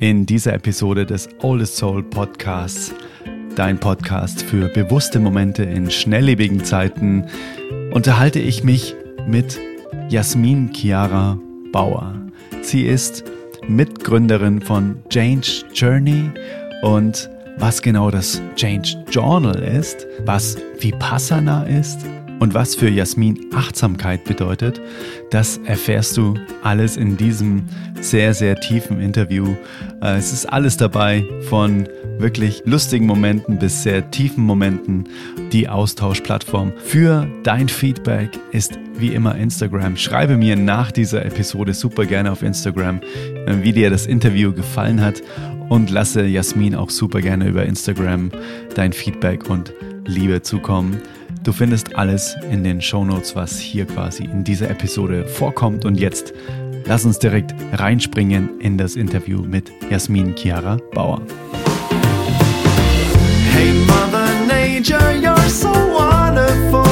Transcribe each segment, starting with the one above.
In dieser Episode des Oldest Soul Podcasts, dein Podcast für bewusste Momente in schnelllebigen Zeiten, unterhalte ich mich mit Jasmin Chiara Bauer. Sie ist Mitgründerin von Change Journey und was genau das Change Journal ist, was Vipassana ist und was für Jasmin Achtsamkeit bedeutet, das erfährst du alles in diesem sehr, sehr tiefen Interview. Äh, es ist alles dabei, von wirklich lustigen Momenten bis sehr tiefen Momenten. Die Austauschplattform für dein Feedback ist wie immer Instagram. Schreibe mir nach dieser Episode super gerne auf Instagram, äh, wie dir das Interview gefallen hat und lasse Jasmin auch super gerne über Instagram dein Feedback und Liebe zukommen. Du findest alles in den Shownotes, was hier quasi in dieser Episode vorkommt. Und jetzt lass uns direkt reinspringen in das Interview mit Jasmin Chiara Bauer. Hey Mother Nature, you're so wonderful.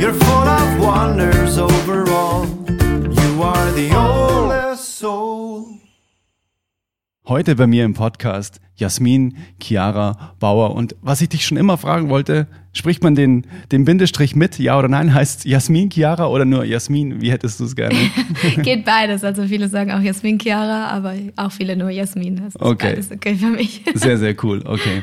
You're full of wonders overall. You are the oldest Heute bei mir im Podcast Jasmin Chiara Bauer. Und was ich dich schon immer fragen wollte, Spricht man den, den Bindestrich mit, ja oder nein? Heißt Jasmin Chiara oder nur Jasmin? Wie hättest du es gerne? Geht beides. Also viele sagen auch Jasmin Chiara, aber auch viele nur Jasmin. Das ist okay. beides okay für mich. Sehr, sehr cool. Okay.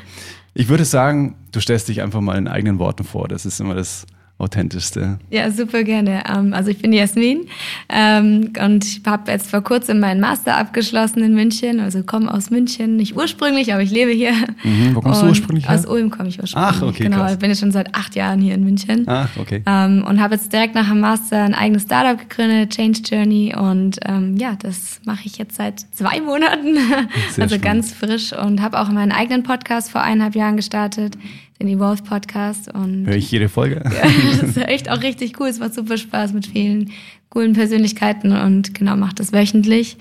Ich würde sagen, du stellst dich einfach mal in eigenen Worten vor. Das ist immer das authentischste. Ja, super gerne. Ähm, also ich bin Jasmin ähm, und ich habe jetzt vor kurzem meinen Master abgeschlossen in München. Also komme aus München, nicht ursprünglich, aber ich lebe hier. Mhm, wo kommst und du ursprünglich her? Aus Ulm komme ich ursprünglich. Ach, okay, Genau, krass. ich bin jetzt schon seit acht Jahren hier in München. Ach, okay. Ähm, und habe jetzt direkt nach dem Master ein eigenes Startup gegründet, Change Journey. Und ja, das mache ich jetzt seit zwei Monaten. Sehr also spannend. ganz frisch und habe auch meinen eigenen Podcast vor eineinhalb Jahren gestartet, den Evolve Podcast. Und Höre ich jede Folge? das ist echt auch richtig cool. Es macht super Spaß mit vielen coolen Persönlichkeiten und genau, macht das wöchentlich.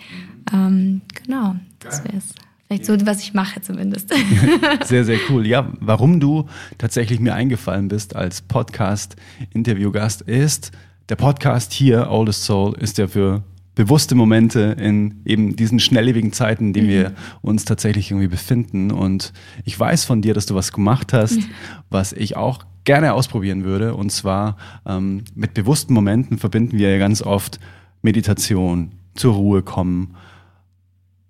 Ähm, genau, das wäre es. Vielleicht so, was ich mache zumindest. Sehr, sehr cool. Ja, warum du tatsächlich mir eingefallen bist als Podcast-Interviewgast ist, der Podcast hier, Oldest Soul, ist ja für bewusste Momente in eben diesen schnelllebigen Zeiten, in denen wir uns tatsächlich irgendwie befinden. Und ich weiß von dir, dass du was gemacht hast, was ich auch gerne ausprobieren würde. Und zwar ähm, mit bewussten Momenten verbinden wir ja ganz oft Meditation, zur Ruhe kommen.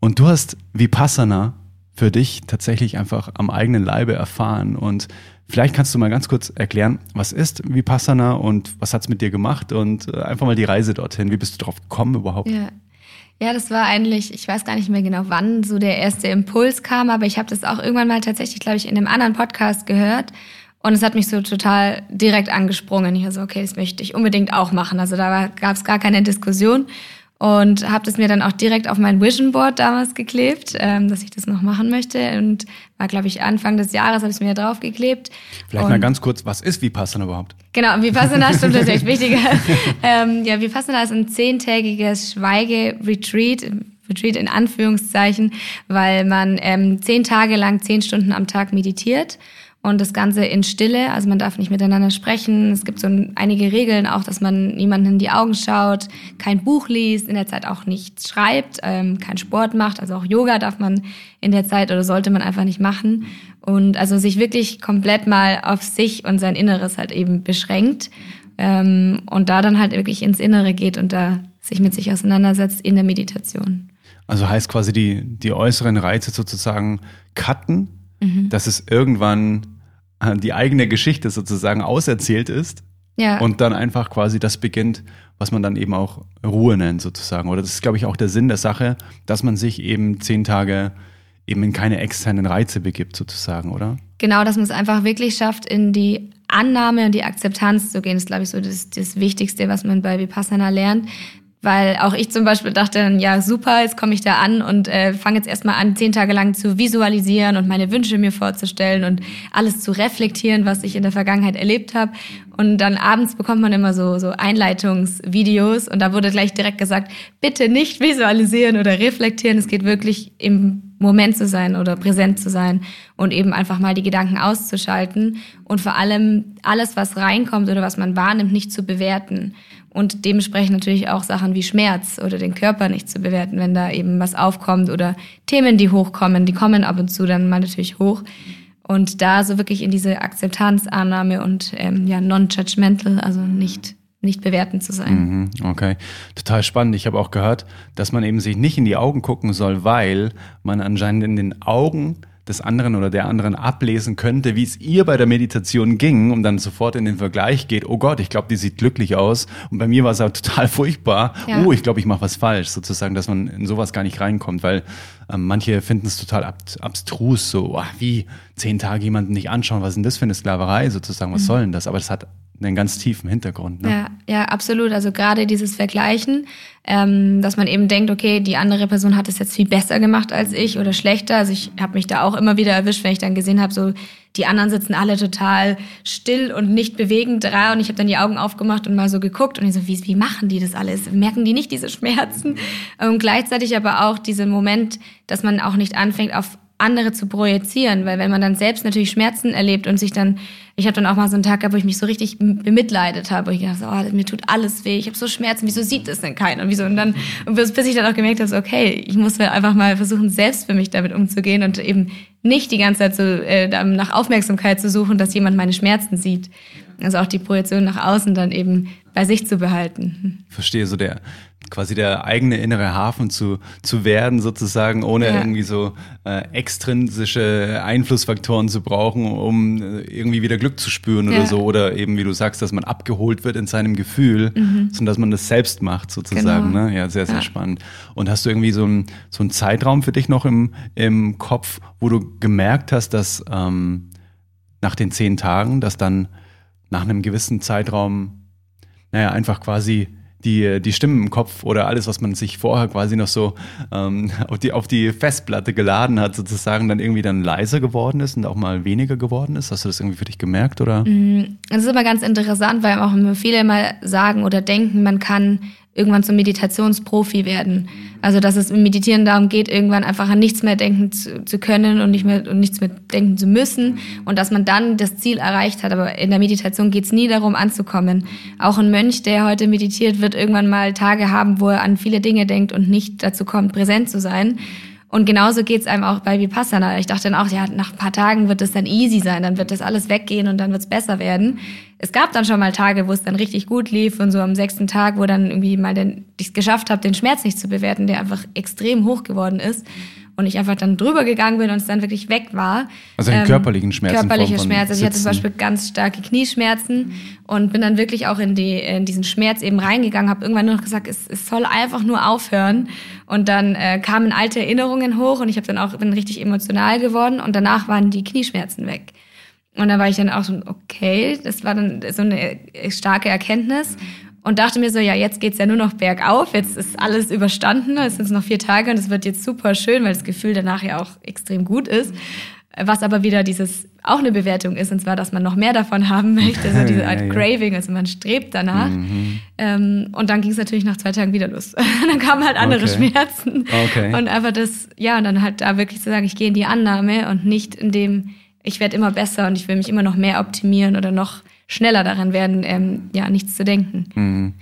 Und du hast Vipassana für dich tatsächlich einfach am eigenen Leibe erfahren. Und vielleicht kannst du mal ganz kurz erklären, was ist Vipassana und was hat's mit dir gemacht und äh, einfach mal die Reise dorthin. Wie bist du drauf gekommen überhaupt? Ja. Ja, das war eigentlich, ich weiß gar nicht mehr genau, wann so der erste Impuls kam, aber ich habe das auch irgendwann mal tatsächlich, glaube ich, in einem anderen Podcast gehört. Und es hat mich so total direkt angesprungen. Ich war so, okay, das möchte ich unbedingt auch machen. Also da gab es gar keine Diskussion. Und habe das mir dann auch direkt auf mein Vision Board damals geklebt, ähm, dass ich das noch machen möchte. Und war, glaube ich, Anfang des Jahres habe ich es mir draufgeklebt. Vielleicht und mal ganz kurz, was ist Vipassana überhaupt? Genau, Vipassana stimmt, das ist echt wichtiger. ähm, ja, Vipassana ist ein zehntägiges Schweige-Retreat, Retreat in Anführungszeichen, weil man ähm, zehn Tage lang, zehn Stunden am Tag meditiert und das Ganze in Stille, also man darf nicht miteinander sprechen. Es gibt so ein, einige Regeln auch, dass man niemanden in die Augen schaut, kein Buch liest, in der Zeit auch nichts schreibt, ähm, keinen Sport macht, also auch Yoga darf man in der Zeit oder sollte man einfach nicht machen. Und also sich wirklich komplett mal auf sich und sein Inneres halt eben beschränkt ähm, und da dann halt wirklich ins Innere geht und da sich mit sich auseinandersetzt in der Meditation. Also heißt quasi die, die äußeren Reize sozusagen cutten, dass es irgendwann die eigene Geschichte sozusagen auserzählt ist Ja. und dann einfach quasi das beginnt, was man dann eben auch Ruhe nennt sozusagen. Oder das ist, glaube ich, auch der Sinn der Sache, dass man sich eben zehn Tage eben in keine externen Reize begibt sozusagen, oder? Genau, dass man es einfach wirklich schafft, in die Annahme und die Akzeptanz zu gehen, ist, glaube ich, so das, das Wichtigste, was man bei Vipassana lernt. Weil auch ich zum Beispiel dachte dann, ja super, jetzt komme ich da an und äh, fange jetzt erstmal an, zehn Tage lang zu visualisieren und meine Wünsche mir vorzustellen und alles zu reflektieren, was ich in der Vergangenheit erlebt habe. Und dann abends bekommt man immer so, so Einleitungsvideos und da wurde gleich direkt gesagt, bitte nicht visualisieren oder reflektieren. Es geht wirklich im Moment zu sein oder präsent zu sein und eben einfach mal die Gedanken auszuschalten und vor allem alles, was reinkommt oder was man wahrnimmt, nicht zu bewerten. Und dementsprechend natürlich auch Sachen wie Schmerz oder den Körper nicht zu bewerten, wenn da eben was aufkommt oder Themen, die hochkommen, die kommen ab und zu dann mal natürlich hoch. Und da so wirklich in diese Akzeptanz, Annahme und ähm, ja, non-judgmental, also nicht nicht bewertend zu sein. Mhm, okay, total spannend. Ich habe auch gehört, dass man eben sich nicht in die Augen gucken soll, weil man anscheinend in den Augen des anderen oder der anderen ablesen könnte, wie es ihr bei der Meditation ging und dann sofort in den Vergleich geht, oh Gott, ich glaube, die sieht glücklich aus und bei mir war es auch total furchtbar. Ja. Oh, ich glaube, ich mache was falsch, sozusagen, dass man in sowas gar nicht reinkommt, weil ähm, manche finden es total ab abstrus, so oh, wie zehn Tage jemanden nicht anschauen, was ist denn das für eine Sklaverei sozusagen, was mhm. soll denn das? Aber das hat einen ganz tiefen Hintergrund. Ne? Ja, ja, absolut. Also gerade dieses Vergleichen, ähm, dass man eben denkt, okay, die andere Person hat es jetzt viel besser gemacht als ich oder schlechter. Also ich habe mich da auch immer wieder erwischt, wenn ich dann gesehen habe, so die anderen sitzen alle total still und nicht bewegend da und ich habe dann die Augen aufgemacht und mal so geguckt und ich so, wie, wie machen die das alles? Merken die nicht diese Schmerzen? Und gleichzeitig aber auch diesen Moment, dass man auch nicht anfängt, auf andere zu projizieren, weil wenn man dann selbst natürlich Schmerzen erlebt und sich dann, ich habe dann auch mal so einen Tag gehabt, wo ich mich so richtig bemitleidet habe, ich gedacht habe, oh, mir tut alles weh, ich habe so Schmerzen, wieso sieht das denn keiner? Und wieso und dann bis, ich dann auch gemerkt habe, so, okay, ich muss einfach mal versuchen, selbst für mich damit umzugehen und eben nicht die ganze Zeit so äh, nach Aufmerksamkeit zu suchen, dass jemand meine Schmerzen sieht. Also auch die Projektion nach außen dann eben bei sich zu behalten. Verstehe, so der quasi der eigene innere Hafen zu, zu werden, sozusagen, ohne ja. irgendwie so äh, extrinsische Einflussfaktoren zu brauchen, um äh, irgendwie wieder Glück zu spüren ja. oder so. Oder eben, wie du sagst, dass man abgeholt wird in seinem Gefühl, mhm. sondern dass man das selbst macht, sozusagen. Genau. Ne? Ja, sehr, sehr ja. spannend. Und hast du irgendwie so einen so einen Zeitraum für dich noch im, im Kopf, wo du gemerkt hast, dass ähm, nach den zehn Tagen, dass dann nach einem gewissen Zeitraum, naja, einfach quasi die, die Stimmen im Kopf oder alles, was man sich vorher quasi noch so ähm, auf, die, auf die Festplatte geladen hat, sozusagen dann irgendwie dann leiser geworden ist und auch mal weniger geworden ist? Hast du das irgendwie für dich gemerkt? Oder? Mm, das ist immer ganz interessant, weil auch viele mal sagen oder denken, man kann irgendwann zum Meditationsprofi werden. Also dass es im Meditieren darum geht, irgendwann einfach an nichts mehr denken zu, zu, können und nicht mehr und nichts mehr denken zu müssen und dass man dann das Ziel erreicht hat. Aber in der Meditation geht es nie darum anzukommen. Auch ein Mönch, der heute meditiert, wird irgendwann mal Tage haben, wo er an viele Dinge denkt und nicht dazu kommt, präsent zu sein. Und genauso geht's einem auch bei Vipassana. Ich dachte dann auch, ja, nach ein paar Tagen wird es dann easy sein, dann wird das alles weggehen und dann wird's besser werden. Es gab dann schon mal Tage, wo es dann richtig gut lief und so am sechsten Tag, wo dann irgendwie mal den, ich es geschafft habe, den Schmerz nicht zu bewerten, der einfach extrem hoch geworden ist und ich einfach dann drüber gegangen bin und es dann wirklich weg war. Also den ähm, körperlichen Schmerzen. Körperliche Schmerzen. Also ich hatte zum Beispiel ganz starke Knieschmerzen und bin dann wirklich auch in, die, in diesen Schmerz eben reingegangen, habe irgendwann nur noch gesagt, es, es soll einfach nur aufhören. Und dann äh, kamen alte Erinnerungen hoch und ich habe dann auch bin richtig emotional geworden und danach waren die Knieschmerzen weg. Und da war ich dann auch so, okay, das war dann so eine starke Erkenntnis und dachte mir so, ja, jetzt geht's ja nur noch bergauf, jetzt ist alles überstanden, es sind noch vier Tage und es wird jetzt super schön, weil das Gefühl danach ja auch extrem gut ist. Was aber wieder dieses auch eine Bewertung ist, und zwar, dass man noch mehr davon haben möchte, so diese Art ja, ja. Craving, also man strebt danach. Mhm. Ähm, und dann ging es natürlich nach zwei Tagen wieder los. dann kamen halt andere okay. Schmerzen. Okay. Und einfach das, ja, und dann halt da wirklich zu sagen, ich gehe in die Annahme und nicht in dem, ich werde immer besser und ich will mich immer noch mehr optimieren oder noch schneller daran werden, ähm, ja, nichts zu denken. Mhm.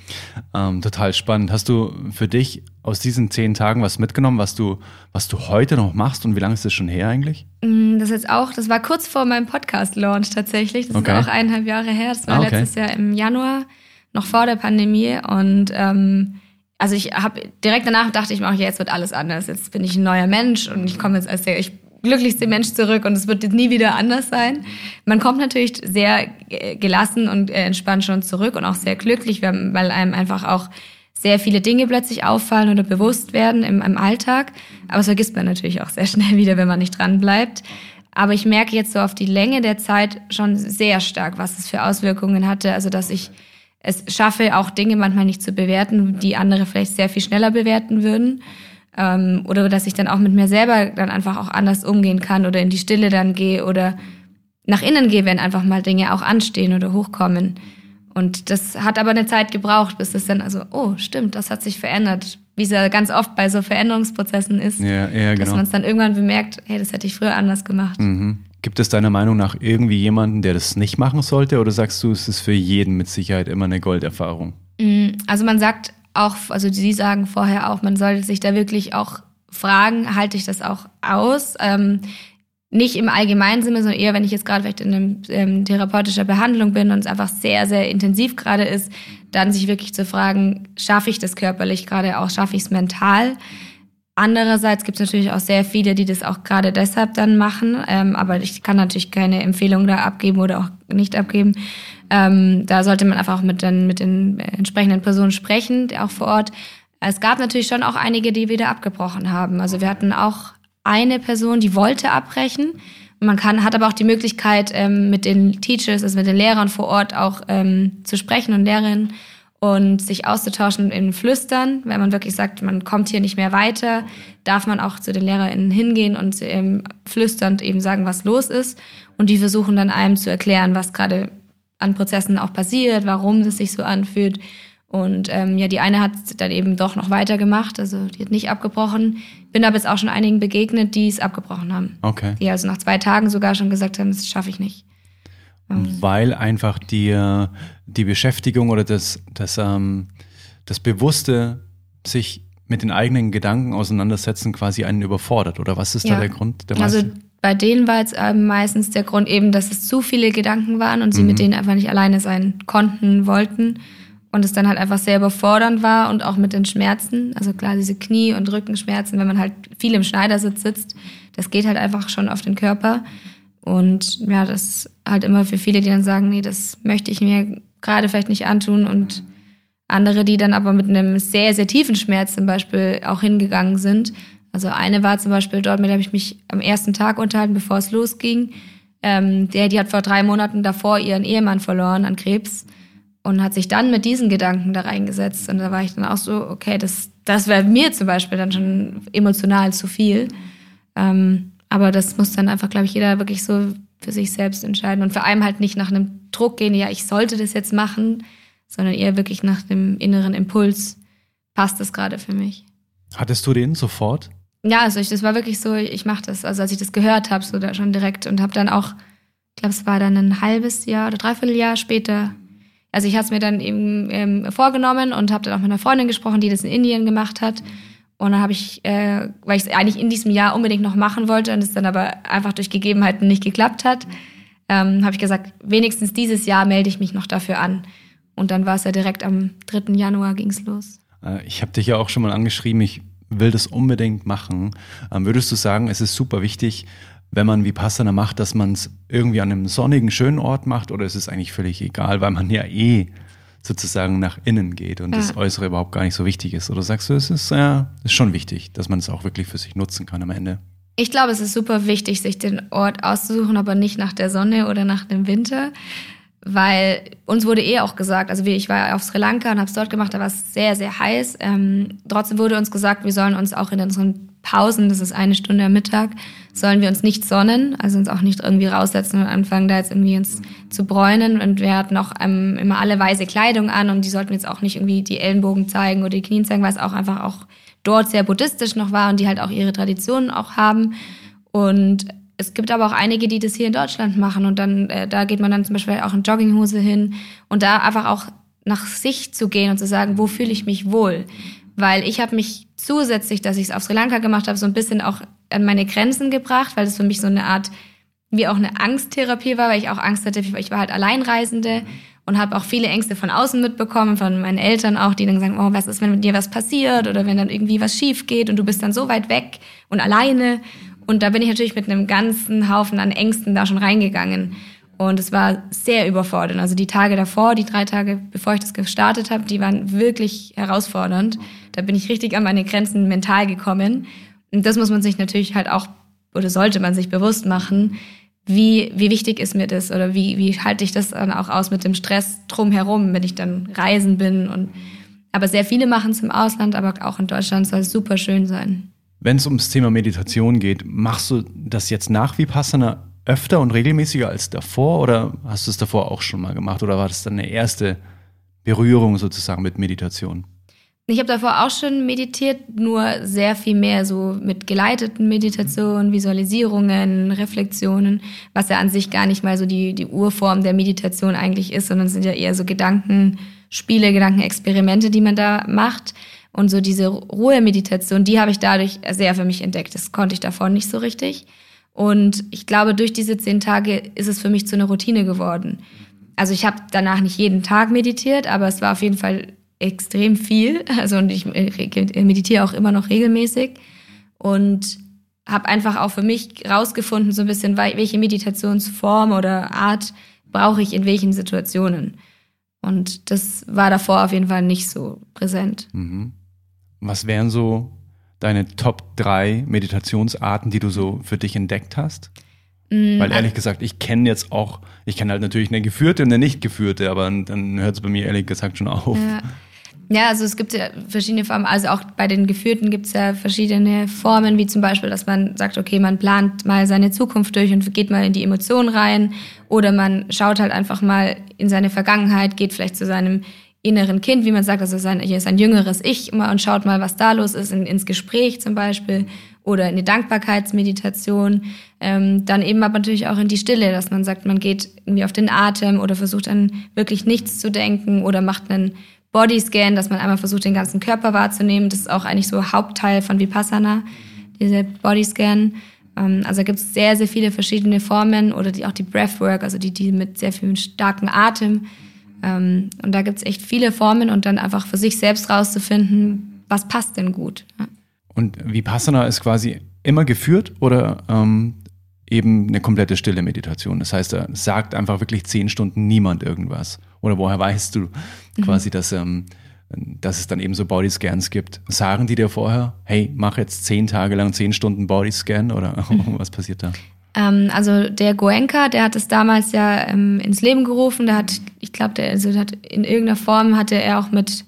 Ähm, total spannend. Hast du für dich aus diesen zehn Tagen was mitgenommen, was du, was du heute noch machst und wie lange ist das schon her eigentlich? Mm, das ist jetzt auch, das war kurz vor meinem Podcast-Launch tatsächlich. Das okay. ist auch eineinhalb Jahre her. Das war ah, okay. letztes Jahr im Januar, noch vor der Pandemie. Und ähm, also ich habe direkt danach dachte ich mir auch, ja, jetzt wird alles anders. Jetzt bin ich ein neuer Mensch und ich komme jetzt als der, ich glücklichste Mensch zurück und es wird jetzt nie wieder anders sein. Man kommt natürlich sehr äh, gelassen und äh, entspannt schon zurück und auch sehr glücklich, weil einem einfach auch sehr viele Dinge plötzlich auffallen oder bewusst werden im, im Alltag. Aber das vergisst man natürlich auch sehr schnell wieder, wenn man nicht dran bleibt. Aber ich merke jetzt so auf die Länge der Zeit schon sehr stark, was es für Auswirkungen hatte. Also, dass ich es schaffe, auch Dinge manchmal nicht zu bewerten, die andere vielleicht sehr viel schneller bewerten würden. Ähm, oder dass ich dann auch mit mir selber dann einfach auch anders umgehen kann oder in die Stille dann gehe oder nach innen gehe, wenn einfach mal Dinge auch anstehen oder hochkommen. Und das hat aber eine Zeit gebraucht, bis es dann also, oh, stimmt, das hat sich verändert. Wie es ja ganz oft bei so Veränderungsprozessen ist, ja, ja, genau. dass man es dann irgendwann bemerkt, hey, das hätte ich früher anders gemacht. Mhm. Gibt es deiner Meinung nach irgendwie jemanden, der das nicht machen sollte? Oder sagst du, es ist für jeden mit Sicherheit immer eine Golderfahrung? Mm, also man sagt auch, also Sie sagen vorher auch, man sollte sich da wirklich auch fragen, halte ich das auch aus? Ähm, nicht im allgemeinen Sinne, sondern eher, wenn ich jetzt gerade vielleicht in einem ähm, therapeutischer Behandlung bin und es einfach sehr, sehr intensiv gerade ist, dann sich wirklich zu fragen, schaffe ich das körperlich gerade auch, schaffe ich es mental? Andererseits gibt es natürlich auch sehr viele, die das auch gerade deshalb dann machen, ähm, aber ich kann natürlich keine Empfehlung da abgeben oder auch nicht abgeben. Ähm, da sollte man einfach auch mit den, mit den entsprechenden Personen sprechen, auch vor Ort. Es gab natürlich schon auch einige, die wieder abgebrochen haben. Also wir hatten auch eine Person, die wollte abbrechen. Man kann, hat aber auch die Möglichkeit, ähm, mit den Teachers, also mit den Lehrern vor Ort auch ähm, zu sprechen und Lehrerinnen und sich auszutauschen in Flüstern. Wenn man wirklich sagt, man kommt hier nicht mehr weiter, darf man auch zu den LehrerInnen hingehen und ähm, flüsternd eben sagen, was los ist. Und die versuchen dann einem zu erklären, was gerade an Prozessen auch passiert, warum es sich so anfühlt. Und ähm, ja, die eine hat dann eben doch noch weitergemacht, also die hat nicht abgebrochen. Bin aber jetzt auch schon einigen begegnet, die es abgebrochen haben. Okay. Die also nach zwei Tagen sogar schon gesagt haben, das schaffe ich nicht. Ähm. Weil einfach die, die Beschäftigung oder das, das, ähm, das Bewusste sich mit den eigenen Gedanken auseinandersetzen quasi einen überfordert. Oder was ist ja. da der Grund? Der also bei denen war jetzt ähm, meistens der Grund eben, dass es zu viele Gedanken waren und sie mhm. mit denen einfach nicht alleine sein konnten, wollten und es dann halt einfach sehr überfordernd war und auch mit den Schmerzen. Also klar, diese Knie- und Rückenschmerzen, wenn man halt viel im Schneidersitz sitzt, das geht halt einfach schon auf den Körper. Und ja, das halt immer für viele, die dann sagen, nee, das möchte ich mir gerade vielleicht nicht antun. Und andere, die dann aber mit einem sehr, sehr tiefen Schmerz zum Beispiel auch hingegangen sind. Also eine war zum Beispiel dort, mit der habe ich mich am ersten Tag unterhalten, bevor es losging. Ähm, der, die hat vor drei Monaten davor ihren Ehemann verloren an Krebs und hat sich dann mit diesen Gedanken da reingesetzt. Und da war ich dann auch so, okay, das, das wäre mir zum Beispiel dann schon emotional zu viel. Ähm, aber das muss dann einfach, glaube ich, jeder wirklich so für sich selbst entscheiden und vor allem halt nicht nach einem Druck gehen, ja, ich sollte das jetzt machen, sondern eher wirklich nach dem inneren Impuls, passt das gerade für mich. Hattest du den sofort? Ja, also ich, das war wirklich so, ich mache das. Also als ich das gehört habe, so da schon direkt und habe dann auch, ich glaube, es war dann ein halbes Jahr oder dreiviertel Jahr später also ich hatte es mir dann eben ähm, vorgenommen und habe dann auch mit einer Freundin gesprochen, die das in Indien gemacht hat. Und dann habe ich, äh, weil ich es eigentlich in diesem Jahr unbedingt noch machen wollte und es dann aber einfach durch Gegebenheiten nicht geklappt hat, ähm, habe ich gesagt, wenigstens dieses Jahr melde ich mich noch dafür an. Und dann war es ja direkt am 3. Januar ging's los. Äh, ich habe dich ja auch schon mal angeschrieben, ich will das unbedingt machen. Ähm, würdest du sagen, es ist super wichtig, wenn man wie Vipassana macht, dass man es irgendwie an einem sonnigen, schönen Ort macht oder ist es eigentlich völlig egal, weil man ja eh sozusagen nach innen geht und ja. das Äußere überhaupt gar nicht so wichtig ist? Oder sagst du, es ist, ja, ist schon wichtig, dass man es auch wirklich für sich nutzen kann am Ende? Ich glaube, es ist super wichtig, sich den Ort auszusuchen, aber nicht nach der Sonne oder nach dem Winter, weil uns wurde eh auch gesagt, also ich war auf Sri Lanka und habe es dort gemacht, da war es sehr, sehr heiß. Ähm, trotzdem wurde uns gesagt, wir sollen uns auch in unseren Pausen, das ist eine Stunde am Mittag, sollen wir uns nicht sonnen, also uns auch nicht irgendwie raussetzen und anfangen, da jetzt irgendwie uns zu bräunen. Und wir hatten auch ähm, immer alle weiße Kleidung an und die sollten jetzt auch nicht irgendwie die Ellenbogen zeigen oder die Knien zeigen, weil es auch einfach auch dort sehr buddhistisch noch war und die halt auch ihre Traditionen auch haben. Und es gibt aber auch einige, die das hier in Deutschland machen und dann, äh, da geht man dann zum Beispiel auch in Jogginghose hin und da einfach auch nach sich zu gehen und zu sagen, wo fühle ich mich wohl? Weil ich habe mich zusätzlich, dass ich es auf Sri Lanka gemacht habe, so ein bisschen auch an meine Grenzen gebracht, weil es für mich so eine Art wie auch eine Angsttherapie war, weil ich auch Angst hatte, ich war halt Alleinreisende und habe auch viele Ängste von außen mitbekommen, von meinen Eltern auch, die dann sagen, oh, was ist, wenn mit dir was passiert oder wenn dann irgendwie was schief geht und du bist dann so weit weg und alleine. Und da bin ich natürlich mit einem ganzen Haufen an Ängsten da schon reingegangen. Und es war sehr überfordernd. Also die Tage davor, die drei Tage, bevor ich das gestartet habe, die waren wirklich herausfordernd. Da bin ich richtig an meine Grenzen mental gekommen. Und das muss man sich natürlich halt auch, oder sollte man sich bewusst machen, wie, wie wichtig ist mir das oder wie, wie halte ich das dann auch aus mit dem Stress drumherum, wenn ich dann reisen bin. Und, aber sehr viele machen es im Ausland, aber auch in Deutschland soll es super schön sein. Wenn es ums Thema Meditation geht, machst du das jetzt nach wie passender öfter und regelmäßiger als davor oder hast du es davor auch schon mal gemacht oder war das dann eine erste Berührung sozusagen mit Meditation? Ich habe davor auch schon meditiert, nur sehr viel mehr so mit geleiteten Meditationen, Visualisierungen, Reflexionen, was ja an sich gar nicht mal so die, die Urform der Meditation eigentlich ist, sondern es sind ja eher so Gedanken, Gedankenspiele, Gedankenexperimente, die man da macht. Und so diese Ruhe-Meditation, die habe ich dadurch sehr für mich entdeckt. Das konnte ich davor nicht so richtig. Und ich glaube, durch diese zehn Tage ist es für mich zu einer Routine geworden. Also ich habe danach nicht jeden Tag meditiert, aber es war auf jeden Fall extrem viel. Also und ich meditiere auch immer noch regelmäßig und habe einfach auch für mich rausgefunden, so ein bisschen, welche Meditationsform oder Art brauche ich in welchen Situationen. Und das war davor auf jeden Fall nicht so präsent. Mhm. Was wären so deine Top 3 Meditationsarten, die du so für dich entdeckt hast? Mhm. Weil ehrlich gesagt, ich kenne jetzt auch, ich kenne halt natürlich eine geführte und eine nicht geführte, aber dann hört es bei mir ehrlich gesagt schon auf. Ja. Ja, also es gibt ja verschiedene Formen. Also auch bei den Geführten gibt es ja verschiedene Formen, wie zum Beispiel, dass man sagt, okay, man plant mal seine Zukunft durch und geht mal in die Emotionen rein. Oder man schaut halt einfach mal in seine Vergangenheit, geht vielleicht zu seinem inneren Kind, wie man sagt, also sein, hier ist ein jüngeres Ich und schaut mal, was da los ist, in, ins Gespräch zum Beispiel oder in die Dankbarkeitsmeditation. Ähm, dann eben aber natürlich auch in die Stille, dass man sagt, man geht irgendwie auf den Atem oder versucht an wirklich nichts zu denken oder macht einen Bodyscan, dass man einmal versucht, den ganzen Körper wahrzunehmen. Das ist auch eigentlich so Hauptteil von Vipassana, dieser Bodyscan. Ähm, also gibt es sehr, sehr viele verschiedene Formen oder die, auch die Breathwork, also die, die mit sehr viel starken Atem. Ähm, und da gibt es echt viele Formen und dann einfach für sich selbst rauszufinden, was passt denn gut. Ja. Und Vipassana ist quasi immer geführt oder ähm, eben eine komplette stille Meditation. Das heißt, da sagt einfach wirklich zehn Stunden niemand irgendwas. Oder woher weißt du mhm. quasi, dass, ähm, dass es dann eben so Bodyscans gibt? Sagen die dir vorher, hey, mach jetzt zehn Tage lang zehn Stunden Bodyscan oder was passiert da? Ähm, also der Goenka, der hat es damals ja ähm, ins Leben gerufen. Der hat, ich glaube, der also hat in irgendeiner Form hatte er auch mit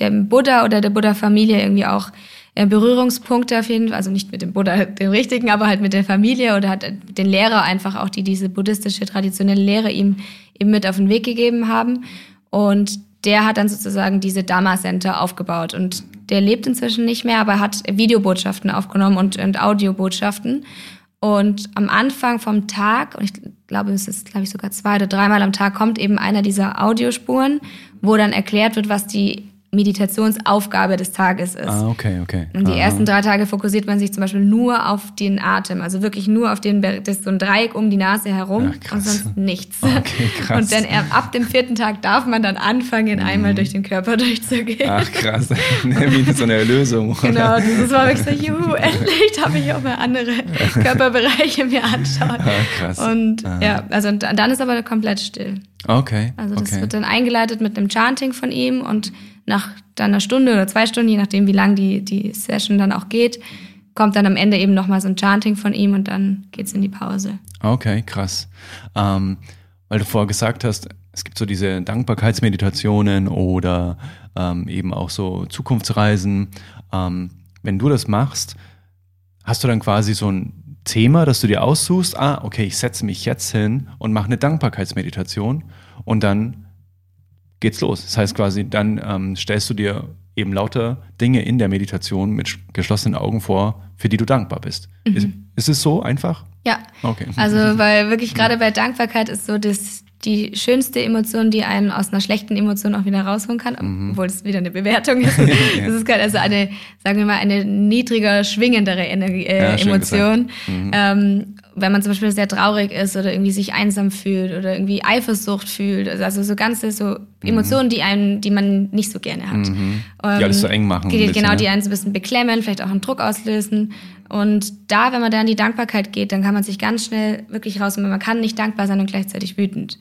dem Buddha oder der Buddha-Familie irgendwie auch äh, Berührungspunkte auf jeden Fall, also nicht mit dem Buddha, den richtigen, aber halt mit der Familie oder hat den Lehrer einfach auch, die diese buddhistische traditionelle Lehre ihm eben mit auf den Weg gegeben haben. Und der hat dann sozusagen diese Dharma Center aufgebaut und der lebt inzwischen nicht mehr, aber hat Videobotschaften aufgenommen und, und Audiobotschaften. Und am Anfang vom Tag, und ich glaube, es ist, glaube ich, sogar zwei oder dreimal am Tag, kommt eben einer dieser Audiospuren, wo dann erklärt wird, was die Meditationsaufgabe des Tages ist. Ah, okay, okay. Und die Aha. ersten drei Tage fokussiert man sich zum Beispiel nur auf den Atem, also wirklich nur auf den, das ist so ein Dreieck um die Nase herum ja, und sonst nichts. Okay, krass. Und dann ab dem vierten Tag darf man dann anfangen, einmal mhm. durch den Körper durchzugehen. Ach krass, wie so eine Erlösung. Genau, das war wirklich so, juhu, endlich darf ich auch mal andere Körperbereiche mir anschauen. Ah, krass. Und Aha. ja, also dann ist aber komplett still. Okay. Also das okay. wird dann eingeleitet mit einem Chanting von ihm und nach einer Stunde oder zwei Stunden, je nachdem, wie lang die, die Session dann auch geht, kommt dann am Ende eben nochmal so ein Chanting von ihm und dann geht's in die Pause. Okay, krass. Ähm, weil du vorher gesagt hast, es gibt so diese Dankbarkeitsmeditationen oder ähm, eben auch so Zukunftsreisen. Ähm, wenn du das machst, hast du dann quasi so ein Thema, das du dir aussuchst? Ah, okay, ich setze mich jetzt hin und mache eine Dankbarkeitsmeditation und dann geht's los. Das heißt quasi, dann ähm, stellst du dir eben lauter Dinge in der Meditation mit geschlossenen Augen vor, für die du dankbar bist. Mhm. Ist, ist, es so einfach? Ja. Okay. Also, weil wirklich gerade bei Dankbarkeit ist so das, die schönste Emotion, die einen aus einer schlechten Emotion auch wieder rausholen kann, mhm. obwohl es wieder eine Bewertung ist. das ist gerade also eine, sagen wir mal, eine niedriger, schwingendere Energie, äh, ja, Emotion. Mhm. Ähm, wenn man zum Beispiel sehr traurig ist oder irgendwie sich einsam fühlt oder irgendwie Eifersucht fühlt, also so ganze so mhm. Emotionen, die einen, die man nicht so gerne hat. Mhm. die alles so eng machen. Die, genau, die einen so ein bisschen beklemmen, vielleicht auch einen Druck auslösen. Und da, wenn man da in die Dankbarkeit geht, dann kann man sich ganz schnell wirklich raus, man kann nicht dankbar sein und gleichzeitig wütend.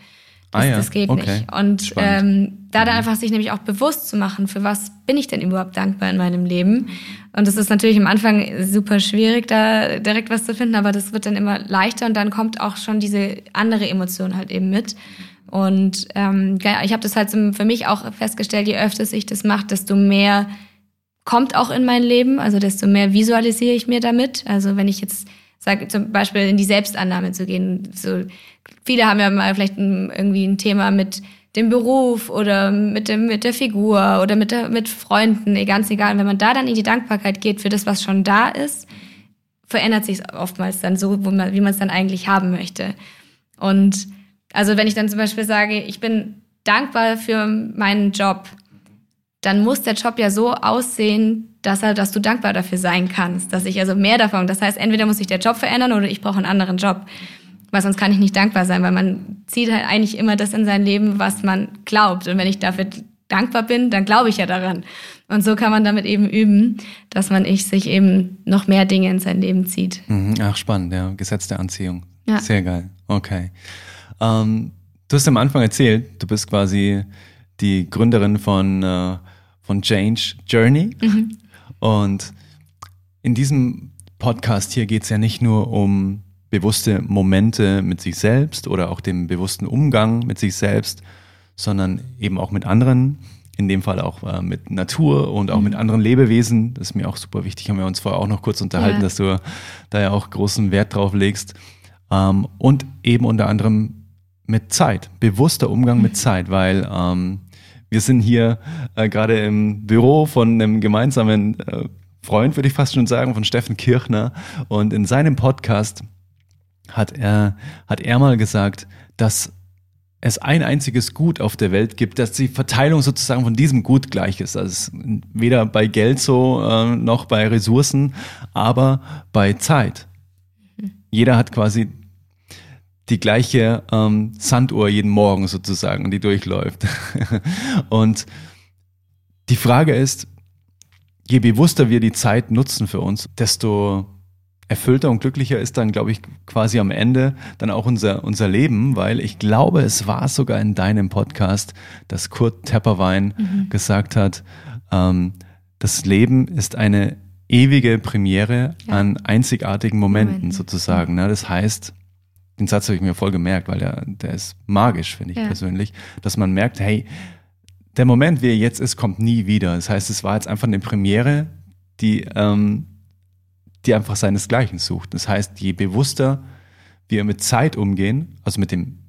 Das, ah ja, das geht okay. nicht. Und ähm, da dann einfach sich nämlich auch bewusst zu machen, für was bin ich denn überhaupt dankbar in meinem Leben. Und das ist natürlich am Anfang super schwierig, da direkt was zu finden, aber das wird dann immer leichter und dann kommt auch schon diese andere Emotion halt eben mit. Und ähm, ich habe das halt für mich auch festgestellt, je öfter ich das mache, desto mehr kommt auch in mein Leben, also desto mehr visualisiere ich mir damit. Also wenn ich jetzt sage, zum Beispiel in die Selbstannahme zu gehen, so viele haben ja mal vielleicht ein, irgendwie ein Thema mit dem Beruf oder mit, dem, mit der Figur oder mit, der, mit Freunden, ganz egal. Wenn man da dann in die Dankbarkeit geht für das, was schon da ist, verändert sich oftmals dann so, man, wie man es dann eigentlich haben möchte. Und also wenn ich dann zum Beispiel sage, ich bin dankbar für meinen Job, dann muss der Job ja so aussehen, dass, er, dass du dankbar dafür sein kannst, dass ich also mehr davon, das heißt, entweder muss sich der Job verändern oder ich brauche einen anderen Job, weil sonst kann ich nicht dankbar sein, weil man zieht halt eigentlich immer das in sein Leben, was man glaubt und wenn ich dafür dankbar bin, dann glaube ich ja daran. Und so kann man damit eben üben, dass man ich sich eben noch mehr Dinge in sein Leben zieht. Mhm. Ach, spannend, ja. Gesetz der Anziehung. Ja. Sehr geil. Okay. Ähm, du hast am Anfang erzählt, du bist quasi die Gründerin von, äh, von Change Journey. Mhm. Und in diesem Podcast hier geht es ja nicht nur um bewusste Momente mit sich selbst oder auch den bewussten Umgang mit sich selbst, sondern eben auch mit anderen, in dem Fall auch äh, mit Natur und auch mhm. mit anderen Lebewesen. Das ist mir auch super wichtig, haben wir uns vorher auch noch kurz unterhalten, ja. dass du da ja auch großen Wert drauf legst. Ähm, und eben unter anderem mit Zeit, bewusster Umgang mhm. mit Zeit, weil ähm, wir sind hier äh, gerade im Büro von einem gemeinsamen äh, Freund, würde ich fast schon sagen, von Steffen Kirchner. Und in seinem Podcast hat er, hat er mal gesagt, dass es ein einziges Gut auf der Welt gibt, dass die Verteilung sozusagen von diesem Gut gleich ist. Also weder bei Geld so äh, noch bei Ressourcen, aber bei Zeit. Jeder hat quasi die gleiche ähm, Sanduhr jeden Morgen sozusagen, die durchläuft. Und die Frage ist, je bewusster wir die Zeit nutzen für uns, desto erfüllter und glücklicher ist dann, glaube ich, quasi am Ende dann auch unser, unser Leben, weil ich glaube, es war sogar in deinem Podcast, dass Kurt Tepperwein mhm. gesagt hat, ähm, das Leben ist eine ewige Premiere ja. an einzigartigen Momenten, Momenten. sozusagen. Ne? Das heißt, den Satz habe ich mir voll gemerkt, weil der, der ist magisch, finde ich ja. persönlich, dass man merkt, hey, der Moment, wie er jetzt ist, kommt nie wieder. Das heißt, es war jetzt einfach eine Premiere, die, ähm, die einfach seinesgleichen sucht. Das heißt, je bewusster wir mit Zeit umgehen, also mit dem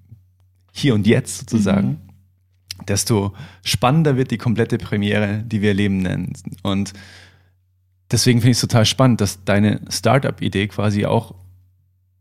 Hier und Jetzt sozusagen, mhm. desto spannender wird die komplette Premiere, die wir Leben nennen. Und deswegen finde ich es total spannend, dass deine Startup-Idee quasi auch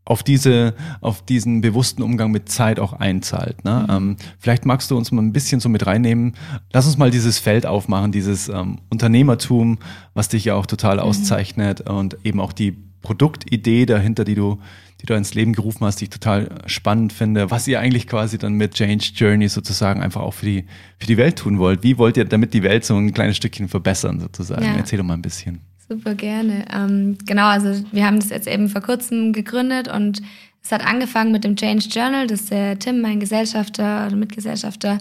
auf diese, auf diesen bewussten Umgang mit Zeit auch einzahlt. Ne? Mhm. Ähm, vielleicht magst du uns mal ein bisschen so mit reinnehmen. Lass uns mal dieses Feld aufmachen, dieses ähm, Unternehmertum, was dich ja auch total mhm. auszeichnet und eben auch die Produktidee dahinter, die du, die du ins Leben gerufen hast, die ich total spannend finde, was ihr eigentlich quasi dann mit Change Journey sozusagen einfach auch für die, für die Welt tun wollt. Wie wollt ihr damit die Welt so ein kleines Stückchen verbessern sozusagen? Ja. Erzähl doch mal ein bisschen. Super gerne. Ähm, genau, also wir haben das jetzt eben vor kurzem gegründet und es hat angefangen mit dem Change Journal, das der Tim, mein Gesellschafter oder Mitgesellschafter,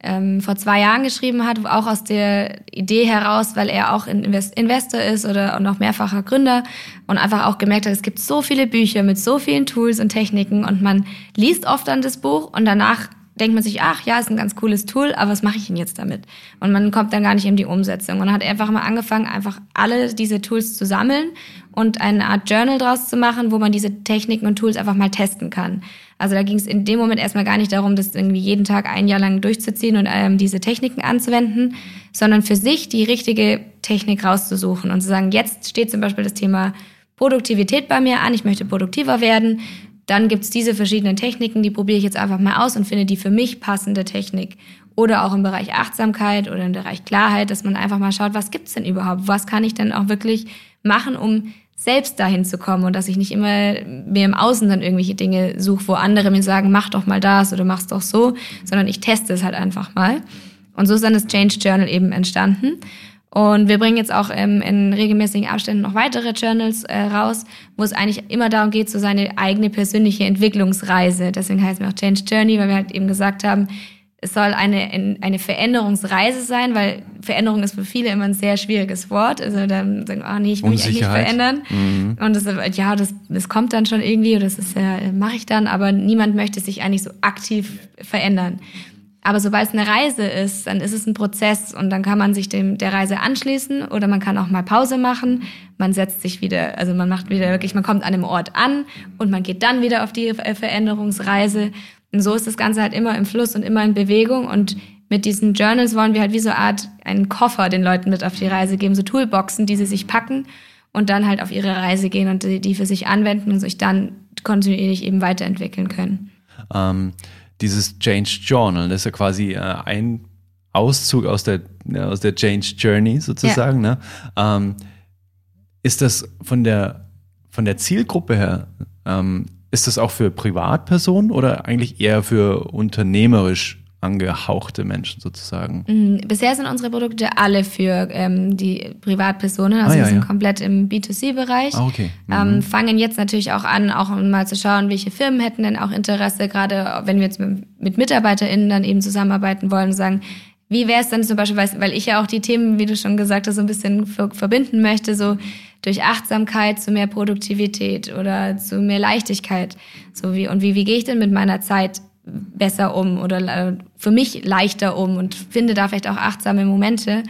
ähm, vor zwei Jahren geschrieben hat, auch aus der Idee heraus, weil er auch Invest Investor ist oder noch mehrfacher Gründer und einfach auch gemerkt hat, es gibt so viele Bücher mit so vielen Tools und Techniken und man liest oft dann das Buch und danach denkt man sich, ach ja, ist ein ganz cooles Tool, aber was mache ich denn jetzt damit? Und man kommt dann gar nicht in die Umsetzung. Und hat einfach mal angefangen, einfach alle diese Tools zu sammeln und eine Art Journal draus zu machen, wo man diese Techniken und Tools einfach mal testen kann. Also da ging es in dem Moment erstmal gar nicht darum, das irgendwie jeden Tag ein Jahr lang durchzuziehen und ähm, diese Techniken anzuwenden, sondern für sich die richtige Technik rauszusuchen und zu sagen, jetzt steht zum Beispiel das Thema Produktivität bei mir an, ich möchte produktiver werden dann gibt's diese verschiedenen Techniken, die probiere ich jetzt einfach mal aus und finde die für mich passende Technik. Oder auch im Bereich Achtsamkeit oder im Bereich Klarheit, dass man einfach mal schaut, was gibt's denn überhaupt? Was kann ich denn auch wirklich machen, um selbst dahin zu kommen und dass ich nicht immer mir im Außen dann irgendwelche Dinge suche, wo andere mir sagen, mach doch mal das oder mach's doch so, sondern ich teste es halt einfach mal. Und so ist dann das Change Journal eben entstanden. Und wir bringen jetzt auch ähm, in regelmäßigen Abständen noch weitere Journals äh, raus, wo es eigentlich immer darum geht, so seine eigene persönliche Entwicklungsreise. Deswegen heißt es auch Change Journey, weil wir halt eben gesagt haben, es soll eine, eine Veränderungsreise sein, weil Veränderung ist für viele immer ein sehr schwieriges Wort. Also dann sagen, ah oh nee, ich will mich eigentlich verändern. Mhm. Und das, ja, das, das kommt dann schon irgendwie, oder das ist ja, mache ich dann, aber niemand möchte sich eigentlich so aktiv verändern. Aber sobald es eine Reise ist, dann ist es ein Prozess und dann kann man sich dem, der Reise anschließen oder man kann auch mal Pause machen. Man setzt sich wieder, also man macht wieder wirklich, man kommt an einem Ort an und man geht dann wieder auf die Veränderungsreise. Und so ist das Ganze halt immer im Fluss und immer in Bewegung und mit diesen Journals wollen wir halt wie so eine Art einen Koffer den Leuten mit auf die Reise geben, so Toolboxen, die sie sich packen und dann halt auf ihre Reise gehen und die, die für sich anwenden und sich dann kontinuierlich eben weiterentwickeln können. Ähm dieses Change Journal, das ist ja quasi äh, ein Auszug aus der, aus der Change Journey sozusagen. Ja. Ne? Ähm, ist das von der, von der Zielgruppe her, ähm, ist das auch für Privatpersonen oder eigentlich eher für unternehmerisch angehauchte Menschen sozusagen? Mhm. Bisher sind unsere Produkte alle für ähm, die Privatpersonen, also ah, ja, wir sind ja. komplett im B2C-Bereich. Ah, okay. Ähm, mhm. Ähm, fangen jetzt natürlich auch an, auch mal zu schauen, welche Firmen hätten denn auch Interesse, gerade wenn wir jetzt mit, mit MitarbeiterInnen dann eben zusammenarbeiten wollen, sagen, wie wäre es dann zum Beispiel, weil ich ja auch die Themen, wie du schon gesagt hast, so ein bisschen verbinden möchte, so durch Achtsamkeit zu mehr Produktivität oder zu mehr Leichtigkeit. So wie, und wie, wie gehe ich denn mit meiner Zeit besser um oder äh, für mich leichter um und finde da vielleicht auch achtsame Momente.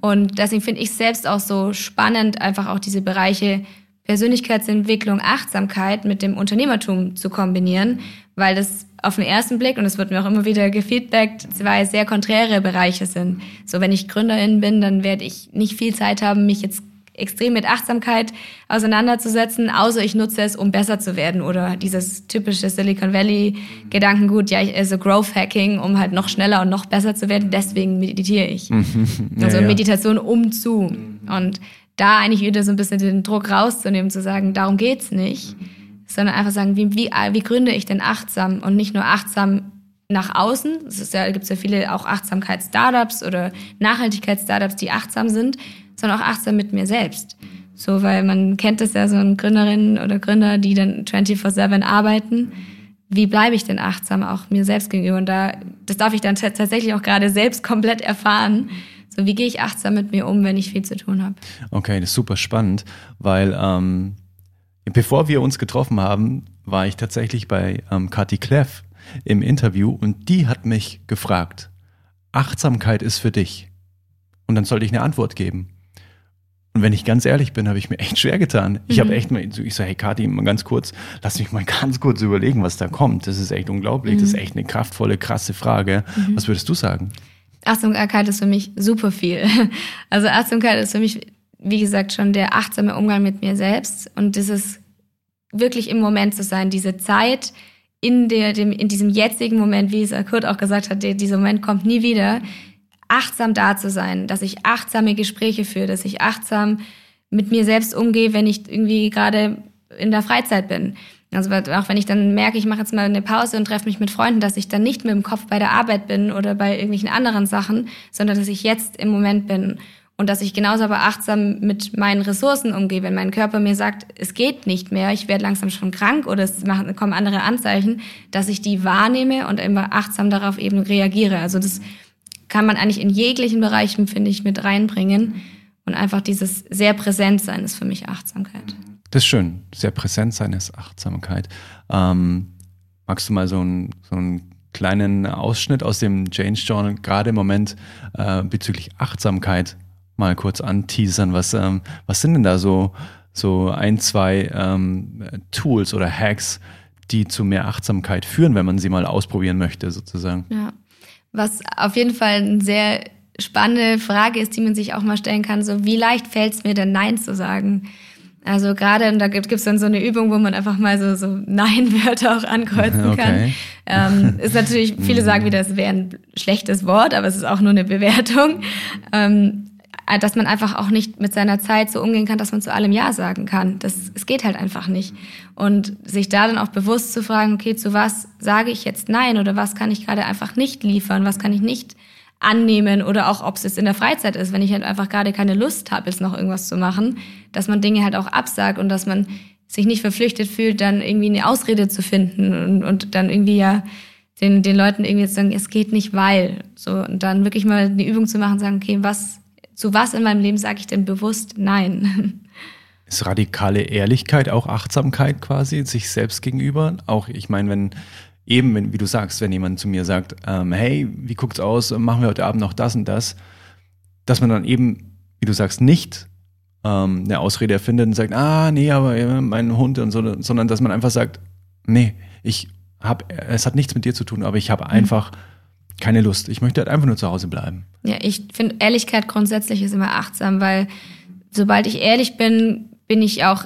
Und deswegen finde ich selbst auch so spannend, einfach auch diese Bereiche Persönlichkeitsentwicklung, Achtsamkeit mit dem Unternehmertum zu kombinieren, weil das auf den ersten Blick, und es wird mir auch immer wieder gefeedbackt, zwei sehr konträre Bereiche sind. So, wenn ich Gründerin bin, dann werde ich nicht viel Zeit haben, mich jetzt extrem mit Achtsamkeit auseinanderzusetzen, außer ich nutze es, um besser zu werden oder dieses typische Silicon Valley Gedankengut, ja, also Growth Hacking, um halt noch schneller und noch besser zu werden, deswegen meditiere ich. ja, also Meditation um zu. Und da eigentlich wieder so ein bisschen den Druck rauszunehmen, zu sagen, darum geht's nicht, sondern einfach sagen, wie, wie, wie gründe ich denn achtsam und nicht nur achtsam nach außen. Es ja, gibt ja viele auch Achtsamkeits-Startups oder Nachhaltigkeits-Startups, die achtsam sind, sondern auch achtsam mit mir selbst. So, weil man kennt es ja so ein Gründerinnen oder Gründer, die dann 24-7 arbeiten. Wie bleibe ich denn achtsam auch mir selbst gegenüber? Und da, das darf ich dann tatsächlich auch gerade selbst komplett erfahren. So, wie gehe ich achtsam mit mir um, wenn ich viel zu tun habe? Okay, das ist super spannend, weil ähm, bevor wir uns getroffen haben, war ich tatsächlich bei ähm, Kati Kleff im Interview und die hat mich gefragt, Achtsamkeit ist für dich. Und dann sollte ich eine Antwort geben. Und wenn ich ganz ehrlich bin, habe ich mir echt schwer getan. Ich mhm. habe echt mal, ich so, hey Kathi, mal ganz kurz, lass mich mal ganz kurz überlegen, was da kommt. Das ist echt unglaublich. Mhm. Das ist mhm. echt eine kraftvolle, krasse Frage. Mhm. Was würdest du sagen? Achtsamkeit ist für mich super viel. Also Achtsamkeit ist für mich, wie gesagt, schon der achtsame Umgang mit mir selbst und dieses wirklich im Moment zu sein, diese Zeit in der, dem, in diesem jetzigen Moment, wie es Kurt auch gesagt hat, der, dieser Moment kommt nie wieder achtsam da zu sein, dass ich achtsame Gespräche führe, dass ich achtsam mit mir selbst umgehe, wenn ich irgendwie gerade in der Freizeit bin. Also auch wenn ich dann merke, ich mache jetzt mal eine Pause und treffe mich mit Freunden, dass ich dann nicht mit dem Kopf bei der Arbeit bin oder bei irgendwelchen anderen Sachen, sondern dass ich jetzt im Moment bin und dass ich genauso aber achtsam mit meinen Ressourcen umgehe. Wenn mein Körper mir sagt, es geht nicht mehr, ich werde langsam schon krank oder es kommen andere Anzeichen, dass ich die wahrnehme und immer achtsam darauf eben reagiere. Also das kann man eigentlich in jeglichen Bereichen, finde ich, mit reinbringen. Und einfach dieses sehr präsent sein ist für mich Achtsamkeit. Das ist schön. Sehr präsent sein ist Achtsamkeit. Ähm, magst du mal so, ein, so einen kleinen Ausschnitt aus dem Change Journal gerade im Moment äh, bezüglich Achtsamkeit mal kurz anteasern? Was, ähm, was sind denn da so, so ein, zwei ähm, Tools oder Hacks, die zu mehr Achtsamkeit führen, wenn man sie mal ausprobieren möchte, sozusagen? Ja. Was auf jeden Fall eine sehr spannende Frage ist, die man sich auch mal stellen kann, so wie leicht fällt es mir denn Nein zu sagen? Also gerade, da gibt es dann so eine Übung, wo man einfach mal so, so Nein-Wörter auch ankreuzen okay. kann. Ähm, ist natürlich, viele mhm. sagen wieder, es wäre ein schlechtes Wort, aber es ist auch nur eine Bewertung. Ähm, äh, dass man einfach auch nicht mit seiner Zeit so umgehen kann, dass man zu allem Ja sagen kann. Das, es geht halt einfach nicht. Und sich da dann auch bewusst zu fragen, okay, zu was sage ich jetzt Nein oder was kann ich gerade einfach nicht liefern, was kann ich nicht annehmen oder auch, ob es jetzt in der Freizeit ist, wenn ich halt einfach gerade keine Lust habe, jetzt noch irgendwas zu machen, dass man Dinge halt auch absagt und dass man sich nicht verpflichtet fühlt, dann irgendwie eine Ausrede zu finden und, und dann irgendwie ja den, den Leuten irgendwie jetzt sagen, es geht nicht, weil. So, und dann wirklich mal eine Übung zu machen, sagen, okay, was zu was in meinem Leben sage ich denn bewusst Nein? Ist radikale Ehrlichkeit auch Achtsamkeit quasi, sich selbst gegenüber? Auch, ich meine, wenn eben, wenn, wie du sagst, wenn jemand zu mir sagt, ähm, hey, wie guckt's aus, machen wir heute Abend noch das und das, dass man dann eben, wie du sagst, nicht ähm, eine Ausrede erfindet und sagt, ah, nee, aber äh, mein Hund und so, sondern dass man einfach sagt, nee, ich habe, es hat nichts mit dir zu tun, aber ich habe mhm. Keine Lust. Ich möchte halt einfach nur zu Hause bleiben. Ja, ich finde Ehrlichkeit grundsätzlich ist immer achtsam, weil sobald ich ehrlich bin, bin ich auch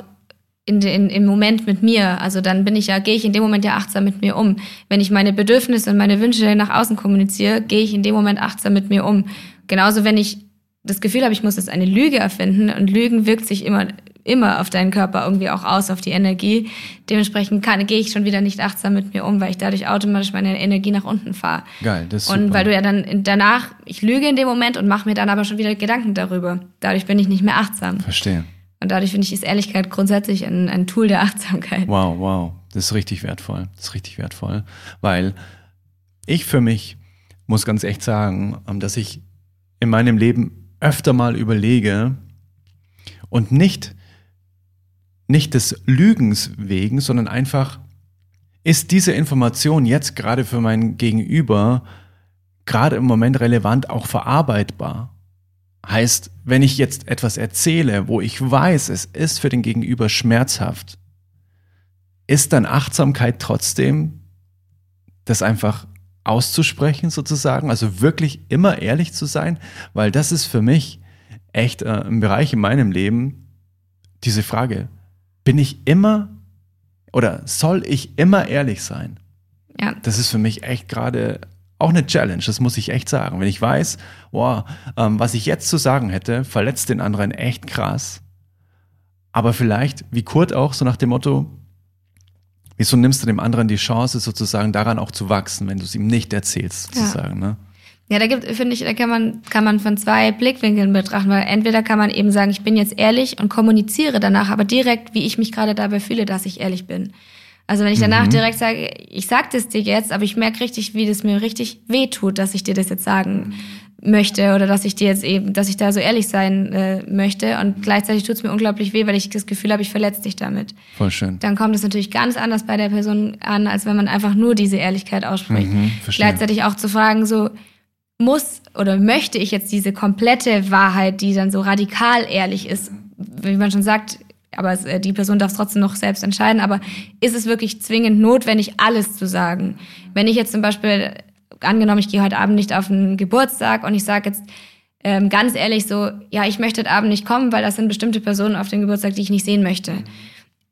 in, in, im Moment mit mir. Also dann bin ich ja, gehe ich in dem Moment ja achtsam mit mir um. Wenn ich meine Bedürfnisse und meine Wünsche nach außen kommuniziere, gehe ich in dem Moment achtsam mit mir um. Genauso, wenn ich das Gefühl habe, ich muss jetzt eine Lüge erfinden und Lügen wirkt sich immer immer auf deinen Körper irgendwie auch aus, auf die Energie. Dementsprechend kann, gehe ich schon wieder nicht achtsam mit mir um, weil ich dadurch automatisch meine Energie nach unten fahre. Geil, das ist Und super. weil du ja dann danach, ich lüge in dem Moment und mache mir dann aber schon wieder Gedanken darüber. Dadurch bin ich nicht mehr achtsam. Verstehe. Und dadurch finde ich, ist Ehrlichkeit grundsätzlich ein, ein Tool der Achtsamkeit. Wow, wow. Das ist richtig wertvoll. Das ist richtig wertvoll. Weil ich für mich muss ganz echt sagen, ähm, dass ich in meinem Leben öfter mal überlege und nicht, nicht des Lügens wegen, sondern einfach, ist diese Information jetzt gerade für mein Gegenüber gerade im Moment relevant, auch verarbeitbar? Heißt, wenn ich jetzt etwas erzähle, wo ich weiß, es ist für den Gegenüber schmerzhaft, ist dann Achtsamkeit trotzdem, das einfach auszusprechen sozusagen, also wirklich immer ehrlich zu sein, weil das ist für mich echt äh, ein Bereich in meinem Leben, diese Frage, bin ich immer oder soll ich immer ehrlich sein? Ja. Das ist für mich echt gerade auch eine Challenge, das muss ich echt sagen. Wenn ich weiß, wow, ähm, was ich jetzt zu sagen hätte, verletzt den anderen echt krass. Aber vielleicht, wie Kurt auch, so nach dem Motto, wieso nimmst du dem anderen die Chance, sozusagen daran auch zu wachsen, wenn du es ihm nicht erzählst, sozusagen, ne? Ja, da gibt, finde ich, da kann man, kann man von zwei Blickwinkeln betrachten, weil entweder kann man eben sagen, ich bin jetzt ehrlich und kommuniziere danach, aber direkt, wie ich mich gerade dabei fühle, dass ich ehrlich bin. Also wenn ich danach Mhm. direkt sage, ich sag das dir jetzt, aber ich merke richtig, wie das mir richtig wehtut, dass ich dir das jetzt sagen möchte oder dass ich dir jetzt eben, dass ich da so ehrlich sein äh, möchte und gleichzeitig tut es mir unglaublich weh, weil ich das Gefühl habe, ich verletze dich damit. Voll schön. Dann kommt es natürlich ganz anders bei der Person an, als wenn man einfach nur diese Ehrlichkeit ausspricht. Mhm, verstehe. Gleichzeitig auch zu fragen, so muss oder möchte ich jetzt diese komplette Wahrheit, die dann so radikal ehrlich ist, wie man schon sagt, aber äh, die Person darf es trotzdem noch selbst entscheiden, aber ist es wirklich zwingend notwendig, alles zu sagen? Wenn ich jetzt zum Beispiel, angenommen, ich gehe heute Abend nicht auf einen Geburtstag und ich sage jetzt ähm, ganz ehrlich so, ja, ich möchte heute Abend nicht kommen, weil das sind bestimmte Personen auf dem Geburtstag, die ich nicht sehen möchte.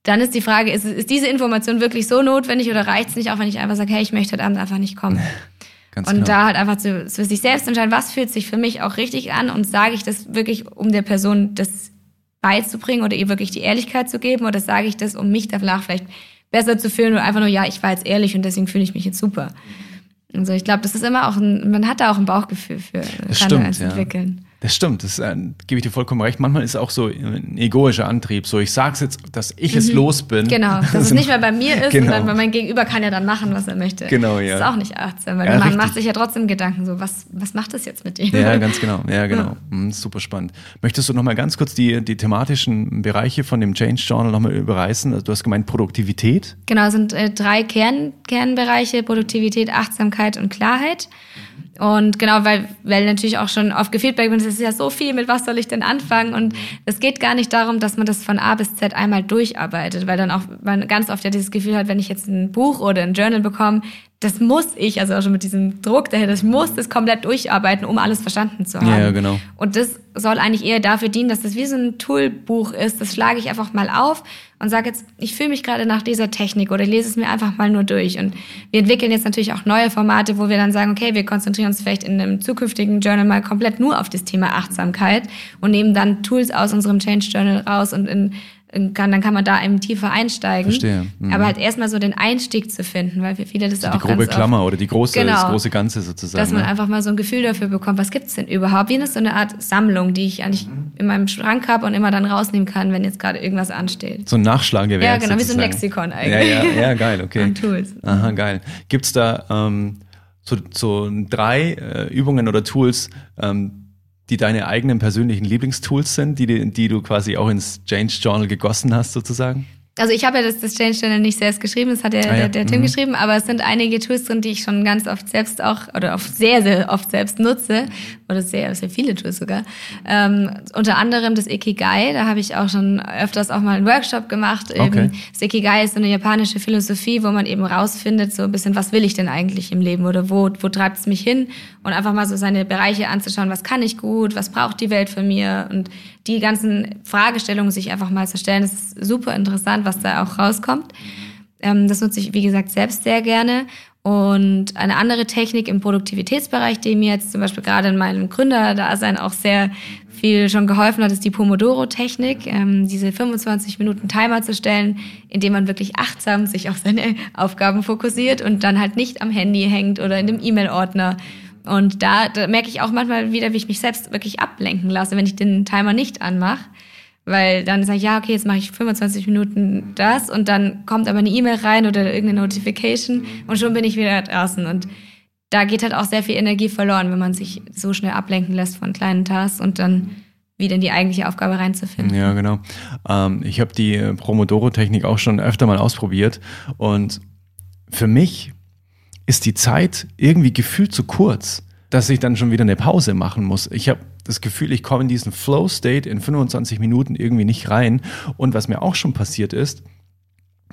Dann ist die Frage, ist, ist diese Information wirklich so notwendig oder reicht es nicht, auch wenn ich einfach sage, hey, ich möchte heute Abend einfach nicht kommen? Ganz Und genau. da halt einfach zu, für sich selbst entscheiden, was fühlt sich für mich auch richtig an und sage ich das wirklich, um der Person das beizubringen oder ihr wirklich die Ehrlichkeit zu geben oder sage ich das, um mich danach vielleicht besser zu fühlen oder einfach nur, ja, ich war jetzt ehrlich und deswegen fühle ich mich jetzt super. Also ich glaube, das ist immer auch ein, man hat da auch ein Bauchgefühl für, Das kann stimmt, es ja. Das stimmt, das äh, gebe ich dir vollkommen recht. Manchmal ist es auch so ein egoischer Antrieb. So, ich sag's jetzt, dass ich es los bin. Genau, dass es nicht mehr bei mir ist Genau. weil mein Gegenüber kann ja dann machen, was er möchte. Genau, ja. Das ist auch nicht achtsam, weil Ja, man richtig. macht sich ja trotzdem Gedanken, so, was, was macht das jetzt mit dir? Ja, ganz genau. Ja, genau. Mhm, super spannend. Möchtest du noch mal ganz kurz die, die thematischen Bereiche von dem Change Journal noch mal überreißen? Also du hast gemeint Produktivität. Genau, es sind äh, drei Kern, Kernbereiche, Produktivität, Achtsamkeit und Klarheit. Und genau, weil, weil natürlich auch schon oft gefeedback wird, es ist ja so viel, mit was soll ich denn anfangen? Und es geht gar nicht darum, dass man das von A bis Z einmal durcharbeitet, weil dann auch man ganz oft ja dieses Gefühl hat, wenn ich jetzt ein Buch oder ein Journal bekomme, das muss ich, also auch schon mit diesem Druck dahinter, ich muss das komplett durcharbeiten, um alles verstanden zu haben. Ja, genau. Und das soll eigentlich eher dafür dienen, dass das wie so ein Toolbuch ist. Das schlage ich einfach mal auf und sage jetzt, ich fühle mich gerade nach dieser Technik oder ich lese es mir einfach mal nur durch. Und wir entwickeln jetzt natürlich auch neue Formate, wo wir dann sagen, okay, wir konzentrieren uns vielleicht in einem zukünftigen Journal mal komplett nur auf das Thema Achtsamkeit und nehmen dann Tools aus unserem Change Journal raus und in kann, dann kann man da eben tiefer einsteigen. Verstehe. Mhm. Aber halt erstmal so den Einstieg zu finden, weil für viele das Die auch grobe ganz oft- Klammer oder die große, Genau. das große Ganze sozusagen. dass man ne? einfach mal so ein Gefühl dafür bekommt, was gibt's denn überhaupt? Wie eine so eine Art Sammlung, die ich eigentlich Mhm. in meinem Schrank habe und immer dann rausnehmen kann, wenn jetzt gerade irgendwas ansteht. so ein Nachschlagewerk. Ja, genau, wie so ein sozusagen. Lexikon Ja, eigentlich. ja, ja, geil, okay. An Tools. Aha, geil. Gibt's da ähm, so, so drei äh, Übungen oder Tools, ähm, die deine eigenen persönlichen Lieblingstools sind, die, die du quasi auch ins Change Journal gegossen hast, sozusagen? Also ich habe ja das, das Change Journal nicht selbst geschrieben, das hat ja, Ah, der, der Tim Mhm. geschrieben, aber es sind einige Tools drin, die ich schon ganz oft selbst auch, oder oft sehr, sehr oft selbst nutze, oder sehr, sehr viele Tools sogar. Ähm, unter anderem das Ikigai, da habe ich auch schon öfters auch mal einen Workshop gemacht. Okay. Eben, das Ikigai ist so eine japanische Philosophie, wo man eben rausfindet, so ein bisschen, was will ich denn eigentlich im Leben oder wo, wo treibt es mich hin und einfach mal so seine Bereiche anzuschauen, was kann ich gut, was braucht die Welt von mir und die ganzen Fragestellungen sich einfach mal zu stellen. Das ist super interessant, was da auch rauskommt. Ähm, das nutze ich, wie gesagt, selbst sehr gerne. Und eine andere Technik im Produktivitätsbereich, die mir jetzt zum Beispiel gerade in meinem Gründerdasein auch sehr viel schon geholfen hat, ist die Pomodoro-Technik, ähm, diese 25 Minuten Timer zu stellen, indem man wirklich achtsam sich auf seine Aufgaben fokussiert und dann halt nicht am Handy hängt oder in dem E-Mail-Ordner. Und da, da merke ich auch manchmal wieder, wie ich mich selbst wirklich ablenken lasse, wenn ich den Timer nicht anmache. Weil dann sage ich, ja, okay, jetzt mache ich 25 Minuten das und dann kommt aber eine E-Mail rein oder irgendeine Notification und schon bin ich wieder draußen. Und da geht halt auch sehr viel Energie verloren, wenn man sich so schnell ablenken lässt von kleinen Tasks und dann wieder in die eigentliche Aufgabe reinzufinden. Ja, genau. Ähm, ich habe die Promodoro-Technik auch schon öfter mal ausprobiert und für mich ist die Zeit irgendwie gefühlt zu kurz, dass ich dann schon wieder eine Pause machen muss. Ich habe das Gefühl, ich komme in diesen Flow-State in 25 Minuten irgendwie nicht rein. Und was mir auch schon passiert ist,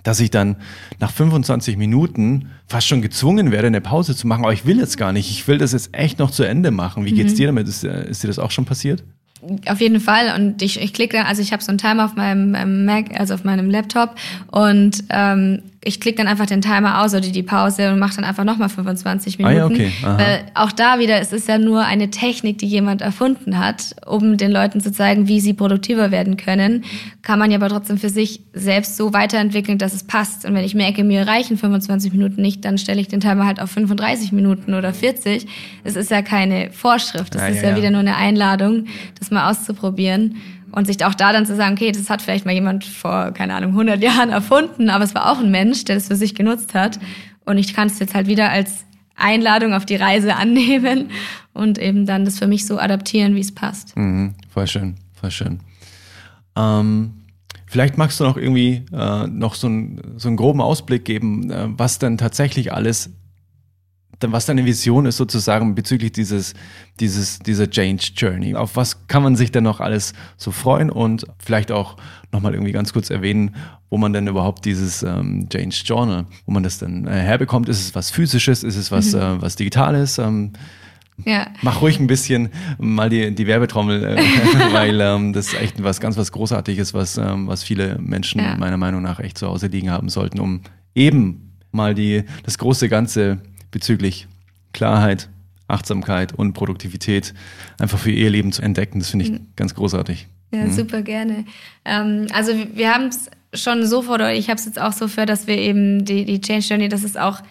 dass ich dann nach 25 Minuten fast schon gezwungen werde, eine Pause zu machen. Aber ich will jetzt gar nicht. Ich will das jetzt echt noch zu Ende machen. Wie geht's mhm. dir damit? Ist, äh, ist dir das auch schon passiert? Auf jeden Fall. Und ich, ich klicke dann, also ich habe so einen Timer auf meinem Mac, also auf meinem Laptop und ähm, ich klicke dann einfach den Timer aus oder die Pause und mache dann einfach nochmal 25 Minuten. Ah, ja, okay. Weil auch da wieder, es ist ja nur eine Technik, die jemand erfunden hat, um den Leuten zu zeigen, wie sie produktiver werden können. Kann man ja aber trotzdem für sich selbst so weiterentwickeln, dass es passt. Und wenn ich merke, mir reichen 25 Minuten nicht, dann stelle ich den Timer halt auf 35 Minuten oder 40. Es ist ja keine Vorschrift. Es ja, ist ja, ja, wieder nur eine Einladung, das mal auszuprobieren. Und sich auch da dann zu sagen, okay, das hat vielleicht mal jemand vor, keine Ahnung, 100 Jahren erfunden, aber es war auch ein Mensch, der das für sich genutzt hat. Und ich kann es jetzt halt wieder als Einladung auf die Reise annehmen und eben dann das für mich so adaptieren, wie es passt. Mhm, voll schön, voll schön. Ähm, vielleicht magst du noch irgendwie äh, noch so, ein, so einen groben Ausblick geben, äh, was denn tatsächlich alles was deine Vision ist sozusagen bezüglich dieses, dieses, dieser Change Journey. Auf was kann man sich denn noch alles so freuen und vielleicht auch nochmal irgendwie ganz kurz erwähnen, wo man denn überhaupt dieses ähm, Change Journal, wo man das denn äh, herbekommt. Ist es was Physisches? Ist es was, mhm. äh, was Digitales? Ähm, ja. Mach ruhig ein bisschen mal die, die Werbetrommel, äh, weil ähm, das ist echt was ganz was Großartiges, was, ähm, was viele Menschen ja. meiner Meinung nach echt zu Hause liegen haben sollten, um eben mal die, das große Ganze bezüglich Klarheit, Achtsamkeit und Produktivität einfach für ihr Leben zu entdecken. Das finde ich mhm. ganz großartig. Ja, mhm. super gerne. Ähm, also wir haben es schon so vor, oder ich habe es jetzt auch so für, dass wir eben die, die Change Journey, das ist auch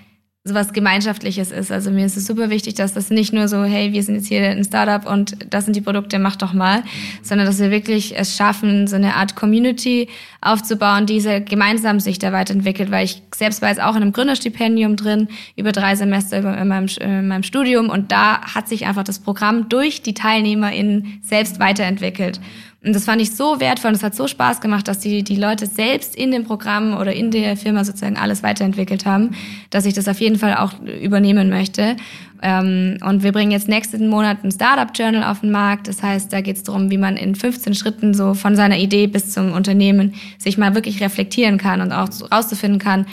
sowas Gemeinschaftliches ist. Also mir ist es super wichtig, dass das nicht nur so, hey, wir sind jetzt hier ein Startup und das sind die Produkte, mach doch mal, sondern dass wir wirklich es schaffen, so eine Art Community aufzubauen, die diese gemeinsam sich da weiterentwickelt, weil ich selbst war jetzt auch in einem Gründerstipendium drin, über drei Semester in meinem, in meinem Studium und da hat sich einfach das Programm durch die TeilnehmerInnen selbst weiterentwickelt. Und das fand ich so wertvoll und es hat so Spaß gemacht, dass die, die Leute selbst in dem Programm oder in der Firma sozusagen alles weiterentwickelt haben, dass ich das auf jeden Fall auch übernehmen möchte. Ähm, und wir bringen jetzt nächsten Monat ein Startup Journal auf den Markt. Das heißt, da geht es darum, wie man in 15 Schritten so von seiner Idee bis zum Unternehmen sich mal wirklich reflektieren kann und auch rauszufinden kann,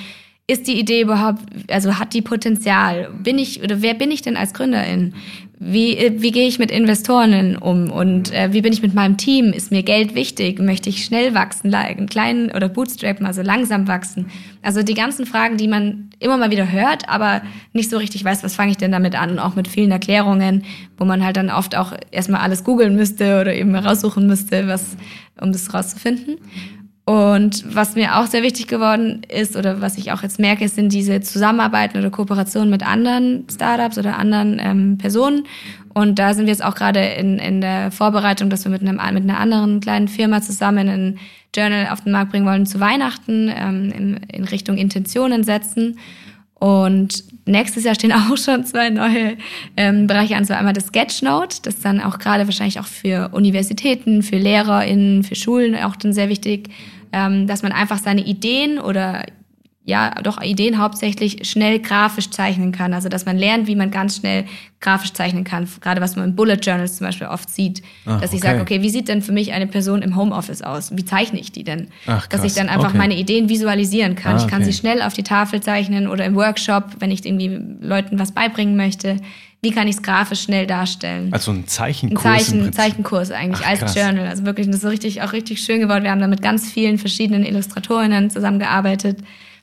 ist die Idee überhaupt, also hat die Potenzial? Bin ich oder wer bin ich denn als Gründerin? Wie, äh, wie gehe ich mit Investoren um und äh, wie bin ich mit meinem Team? Ist mir Geld wichtig? Möchte ich schnell wachsen, klein oder bootstrappen, also langsam wachsen? Also die ganzen Fragen, die man immer mal wieder hört, aber nicht so richtig weiß, was fange ich denn damit an? auch mit vielen Erklärungen, wo man halt dann oft auch erstmal alles googeln müsste oder eben raussuchen müsste, was, um das rauszufinden. Und was mir auch sehr wichtig geworden ist oder was ich auch jetzt merke, sind diese Zusammenarbeiten oder Kooperationen mit anderen Startups oder anderen ähm, Personen. Und da sind wir jetzt auch gerade in, in der Vorbereitung, dass wir mit, einem, mit einer anderen kleinen Firma zusammen ein Journal auf den Markt bringen wollen zu Weihnachten ähm, in, in Richtung Intentionen setzen. Und nächstes Jahr stehen auch schon zwei neue ähm, Bereiche an. So einmal das Sketchnote, das dann auch gerade wahrscheinlich auch für Universitäten, für LehrerInnen, für Schulen auch dann sehr wichtig ähm, dass man einfach seine Ideen oder ja doch Ideen hauptsächlich schnell grafisch zeichnen kann. Also dass man lernt, wie man ganz schnell grafisch zeichnen kann. Gerade was man in Bullet Journals zum Beispiel oft sieht. Ach, dass ich okay. sage, okay, wie sieht denn für mich eine Person im Homeoffice aus? Wie zeichne ich die denn? Ach, dass ich dann einfach okay. meine Ideen visualisieren kann. Ah, ich kann sie schnell auf die Tafel zeichnen oder im Workshop, wenn ich irgendwie Leuten was beibringen möchte. Wie kann ich es grafisch schnell darstellen? Also ein Zeichenkurs. Ein Zeichen, Zeichenkurs eigentlich Ach, als krass. Journal. Also wirklich, das ist richtig, auch richtig schön geworden. Wir haben da mit ganz vielen verschiedenen Illustratorinnen zusammengearbeitet.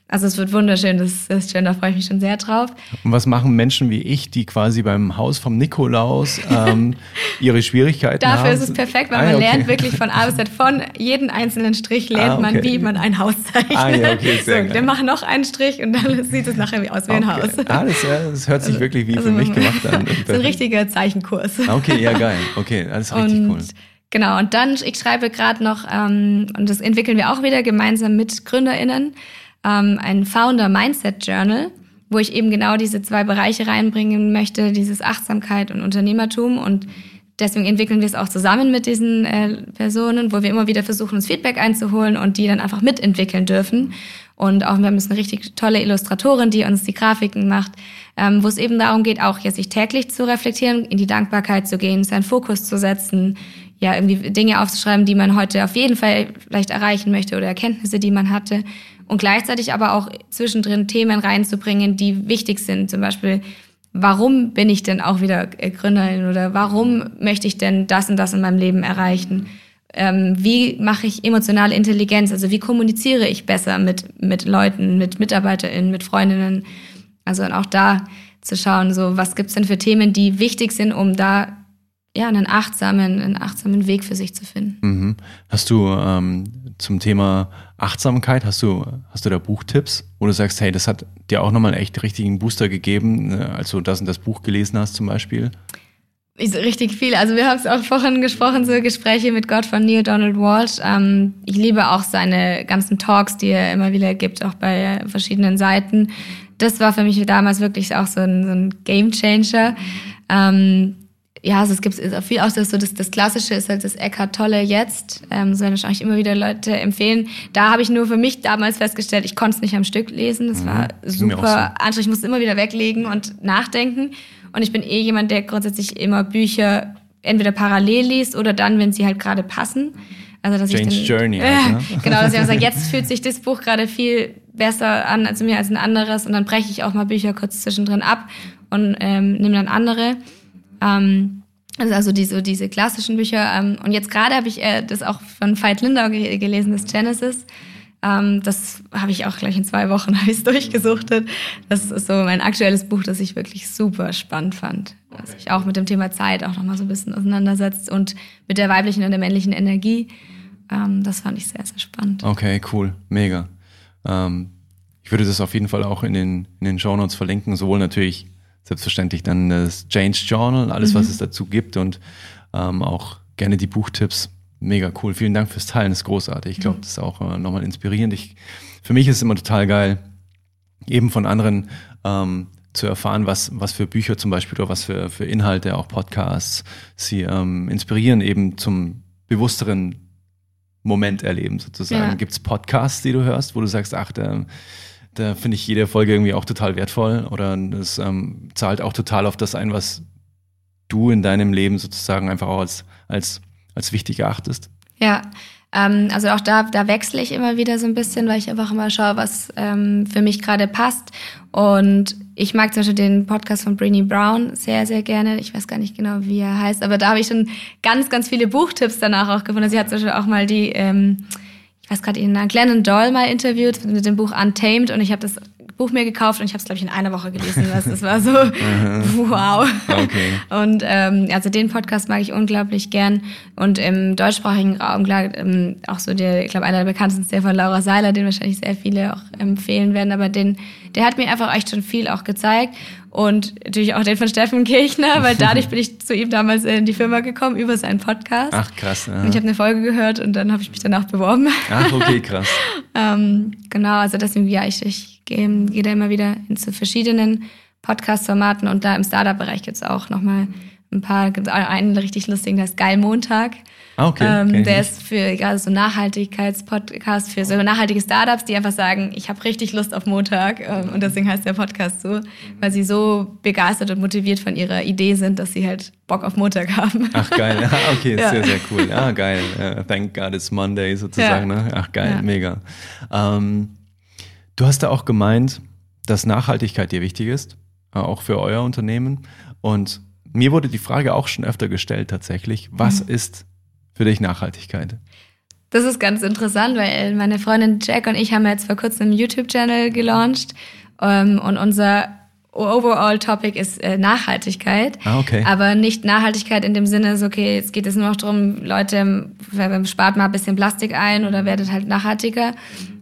Also es wird wunderschön, das, ist schön, da freue ich mich schon sehr drauf. Und was machen Menschen wie ich, die quasi beim Haus vom Nikolaus ähm, ihre Schwierigkeiten Dafür haben? Dafür ist es perfekt, weil ah, man okay. lernt wirklich von A bis Z, von jedem einzelnen Strich lernt ah, okay. man, wie man ein Haus zeichnet. Ah, ja, okay, sehr so, wir machen noch einen Strich und dann sieht es nachher wie aus wie ein Haus. Ah, das, das hört sich also, wirklich wie also für mich gemacht an. Das ist ein richtiger Zeichenkurs. Okay, ja geil. Okay, ist richtig und, cool. Genau, und dann, ich schreibe gerade noch, ähm, und das entwickeln wir auch wieder gemeinsam mit GründerInnen, ähm, ein Founder Mindset Journal, wo ich eben genau diese zwei Bereiche reinbringen möchte, dieses Achtsamkeit und Unternehmertum. Und deswegen entwickeln wir es auch zusammen mit diesen äh, Personen, wo wir immer wieder versuchen, uns Feedback einzuholen und die dann einfach mitentwickeln dürfen. Und auch wir haben jetzt eine richtig tolle Illustratorin, die uns die Grafiken macht, ähm, wo es eben darum geht, auch jetzt sich täglich zu reflektieren, in die Dankbarkeit zu gehen, seinen Fokus zu setzen, ja, irgendwie Dinge aufzuschreiben, die man heute auf jeden Fall vielleicht erreichen möchte oder Erkenntnisse, die man hatte und gleichzeitig aber auch zwischendrin Themen reinzubringen, die wichtig sind. Zum Beispiel, warum bin ich denn auch wieder Gründerin oder warum möchte ich denn das und das in meinem Leben erreichen? Ähm, wie mache ich emotionale Intelligenz? Also wie kommuniziere ich besser mit, mit Leuten, mit MitarbeiterInnen, mit Freundinnen? Also auch da zu schauen, so was gibt's denn für Themen, die wichtig sind, um da ja, einen achtsamen, einen achtsamen Weg für sich zu finden. Mhm. Hast du ähm, zum Thema Achtsamkeit, hast du, hast du da Buchtipps, wo du sagst, hey, das hat dir auch nochmal einen echt richtigen Booster gegeben, ne, als du das und das Buch gelesen hast zum Beispiel? Richtig viel. Also wir haben es auch vorhin gesprochen, so Gespräche mit Gott von Neil Donald Walsh. Ähm, ich liebe auch seine ganzen Talks, die er immer wieder gibt, auch bei verschiedenen Seiten. Das war für mich damals wirklich auch so ein, so ein Game Changer. Ähm, ja, also es gibt viel auch das, so das, das Klassische ist halt das Eckhart Tolle jetzt. Ähm, so wahrscheinlich immer wieder Leute empfehlen. Da habe ich nur für mich damals festgestellt, ich konnte es nicht am Stück lesen. Das mhm. war super so. anstrengend. Ich musste immer wieder weglegen und nachdenken. Und ich bin eh jemand, der grundsätzlich immer Bücher entweder parallel liest oder dann, wenn sie halt gerade passen. Also dass Change ich dann, Journey. Äh, halt, ne? Genau, dass ich sage, jetzt fühlt sich das Buch gerade viel besser an als mir als ein anderes und dann breche ich auch mal Bücher kurz zwischendrin ab und ähm, nehme dann andere. Ähm, also, diese, diese klassischen Bücher. Ähm, und jetzt gerade habe ich äh, das auch von Veit Lindau ge gelesen, das Genesis. Ähm, das habe ich auch gleich in zwei Wochen ich durchgesuchtet. Das ist so mein aktuelles Buch, das ich wirklich super spannend fand. Was sich auch mit dem Thema Zeit auch nochmal so ein bisschen auseinandersetzt und mit der weiblichen und der männlichen Energie. Ähm, das fand ich sehr, sehr spannend. Okay, cool. Mega. Ähm, ich würde das auf jeden Fall auch in den, in den Show Notes verlinken, sowohl natürlich selbstverständlich dann das Change Journal, alles, mhm. was es dazu gibt und ähm, auch gerne die Buchtipps. Mega cool. Vielen Dank fürs Teilen, das ist großartig. Ich glaube, mhm. das ist auch äh, nochmal inspirierend. Ich, für mich ist es immer total geil, eben von anderen ähm, zu erfahren, was, was für Bücher zum Beispiel oder was für, für Inhalte, auch Podcasts, sie ähm, inspirieren, eben zum bewussteren Moment erleben sozusagen. Ja. Gibt es Podcasts, die du hörst, wo du sagst, ach, der, da finde ich jede Folge irgendwie auch total wertvoll oder das ähm, zahlt auch total auf das ein, was du in deinem Leben sozusagen einfach auch als, als, als wichtig erachtest. Ja, ähm, also auch da, da wechsle ich immer wieder so ein bisschen, weil ich einfach immer schaue, was ähm, für mich gerade passt. Und ich mag zum Beispiel den Podcast von Brini Brown sehr, sehr gerne. Ich weiß gar nicht genau, wie er heißt, aber da habe ich schon ganz, ganz viele Buchtipps danach auch gefunden. Sie hat zum Beispiel auch mal die ähm, ich weiß gerade ihn, Glennon Doyle mal interviewt mit dem Buch Untamed und ich habe das Buch mir gekauft und ich habe es, glaube ich, in einer Woche gelesen. Das, war so, wow. Okay. Und ähm, also den Podcast mag ich unglaublich gern. Und im deutschsprachigen Raum, klar, ähm, auch so der, ich glaube, einer der bekanntesten ist der von Laura Seiler, den wahrscheinlich sehr viele auch empfehlen werden. Aber den, der hat mir einfach echt schon viel auch gezeigt. Und natürlich auch den von Steffen Kirchner, weil dadurch bin ich zu ihm damals in die Firma gekommen, über seinen Podcast. Ach, krass. Ja. Und ich habe eine Folge gehört und dann habe ich mich danach beworben. Ach, okay, krass. ähm, genau, also deswegen, ja, ich, ich gehe, gehe da immer wieder zu verschiedenen Podcast-Formaten und da im Startup-Bereich es auch nochmal ein paar, gibt einen richtig lustigen, der ist Geil Montag. Ah, okay. Ähm, der ist für gerade so Nachhaltigkeitspodcast für so nachhaltige Startups, die einfach sagen, ich habe richtig Lust auf Montag ähm, und deswegen heißt der Podcast so, weil sie so begeistert und motiviert von ihrer Idee sind, dass sie halt Bock auf Montag haben. Ach geil, okay, ja. sehr sehr cool. Ja geil. Uh, thank God it's Monday sozusagen. Ja. Ne? Ach geil, ja. mega. Ähm, du hast da auch gemeint, dass Nachhaltigkeit dir wichtig ist, äh, auch für euer Unternehmen und mir wurde die Frage auch schon öfter gestellt tatsächlich, was mhm. ist für dich Nachhaltigkeit? Das ist ganz interessant, weil meine Freundin Jack und ich haben jetzt vor kurzem einen YouTube-Channel gelauncht ähm, und unser overall Topic ist äh, Nachhaltigkeit. Ah, okay. Aber nicht Nachhaltigkeit in dem Sinne, so, okay, jetzt geht es nur noch darum, Leute, spart mal ein bisschen Plastik ein oder werdet halt nachhaltiger,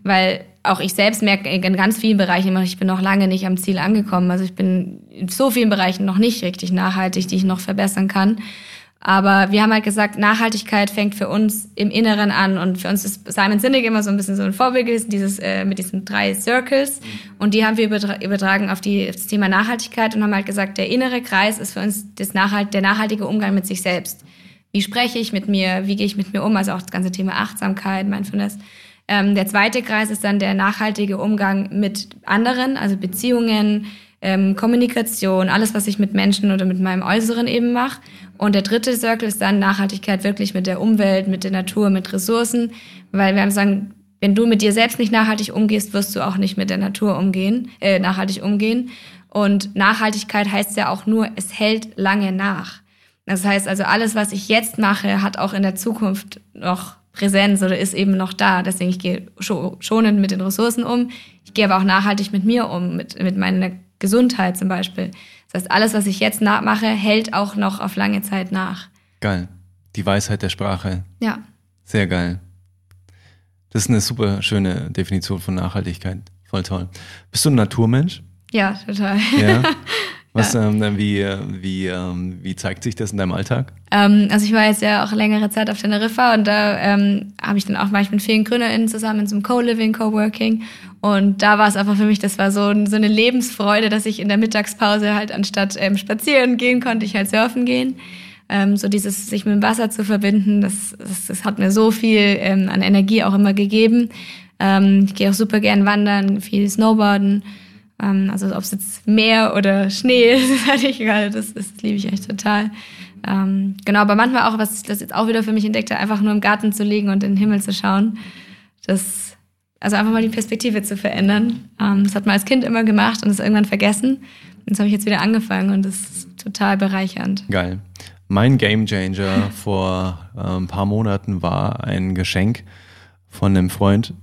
weil auch ich selbst merke in ganz vielen Bereichen immer, ich bin noch lange nicht am Ziel angekommen. Also ich bin in so vielen Bereichen noch nicht richtig nachhaltig, die ich noch verbessern kann. Aber wir haben halt gesagt, Nachhaltigkeit fängt für uns im Inneren an. Und für uns ist Simon Sinek immer so ein bisschen so ein Vorbild gewesen, dieses, äh, mit diesen drei Circles. Und die haben wir übertragen auf, die, auf das Thema Nachhaltigkeit und haben halt gesagt, der innere Kreis ist für uns das Nachhalt, der nachhaltige Umgang mit sich selbst. Wie spreche ich mit mir? Wie gehe ich mit mir um? Also auch das ganze Thema Achtsamkeit, Mindfulness. Ähm, der zweite Kreis ist dann der nachhaltige Umgang mit anderen, also Beziehungen, ähm, Kommunikation, alles, was ich mit Menschen oder mit meinem Äußeren eben mache. Und der dritte Circle ist dann Nachhaltigkeit wirklich mit der Umwelt, mit der Natur, mit Ressourcen, weil wir haben sagen, wenn du mit dir selbst nicht nachhaltig umgehst, wirst du auch nicht mit der Natur umgehen, äh, nachhaltig umgehen. Und Nachhaltigkeit heißt ja auch nur, es hält lange nach. Das heißt also, alles, was ich jetzt mache, hat auch in der Zukunft noch Präsenz oder ist eben noch da. Deswegen, ich gehe schonend mit den Ressourcen um. Ich gehe aber auch nachhaltig mit mir um, mit, mit meiner Gesundheit zum Beispiel. Das heißt, alles, was ich jetzt nachmache, hält auch noch auf lange Zeit nach. Geil. Die Weisheit der Sprache. Ja. Sehr geil. Das ist eine super schöne Definition von Nachhaltigkeit. Voll toll. Bist du ein Naturmensch? Ja, total. Ja. Was, ja. ähm, wie, wie, ähm, wie zeigt sich das in deinem Alltag? Ähm, also ich war jetzt ja auch längere Zeit auf Teneriffa und da ähm, habe ich dann auch manchmal mit vielen GründerInnen zusammen in so einem Co-Living, Co-Working und da war es einfach für mich, das war so, so eine Lebensfreude, dass ich in der Mittagspause halt anstatt ähm, spazieren gehen, konnte ich halt surfen gehen. Ähm, so dieses sich mit dem Wasser zu verbinden, das, das, das hat mir so viel ähm, an Energie auch immer gegeben. Ähm, ich gehe auch super gern wandern, viel Snowboarden. Ähm, also ob es jetzt Meer oder Schnee ist, ist halt egal. Das, das liebe ich echt total. Ähm, genau, aber manchmal auch, was ich das jetzt auch wieder für mich entdeckt habe, einfach nur im Garten zu liegen und in den Himmel zu schauen. Das, also einfach mal die Perspektive zu verändern. Ähm, das hat man als Kind immer gemacht und das irgendwann vergessen. Und das habe ich jetzt wieder angefangen und das ist total bereichernd. Geil. Mein Game Changer vor äh, ein paar Monaten war ein Geschenk von einem Freund,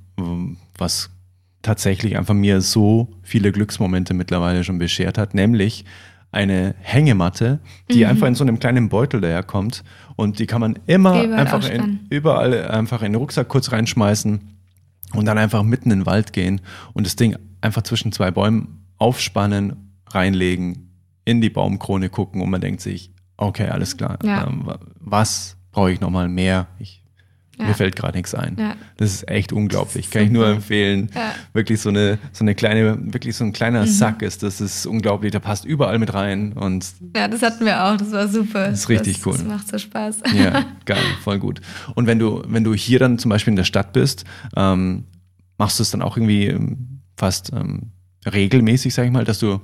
was tatsächlich einfach mir so viele Glücksmomente mittlerweile schon beschert hat, nämlich eine Hängematte, die mhm. einfach in so einem kleinen Beutel daherkommt und die kann man immer überall einfach in, überall einfach in den Rucksack kurz reinschmeißen und dann einfach mitten in den Wald gehen und das Ding einfach zwischen zwei Bäumen aufspannen, reinlegen, in die Baumkrone gucken und man denkt sich, okay, alles klar, ja. ähm, was brauche ich nochmal mehr? Ich ja. Mir fällt gerade nichts ein. Ja. Das ist echt unglaublich. Kann ich nur empfehlen. Ja. Wirklich so eine, so eine kleine, wirklich so ein kleiner mhm. Sack ist. Das ist unglaublich. Da passt überall mit rein. Und ja, das hatten wir auch. Das war super. Das ist richtig das, cool. Das macht so Spaß. Ja, geil, voll gut. Und wenn du, wenn du hier dann zum Beispiel in der Stadt bist, ähm, machst du es dann auch irgendwie ähm, fast ähm, regelmäßig, sag ich mal, dass du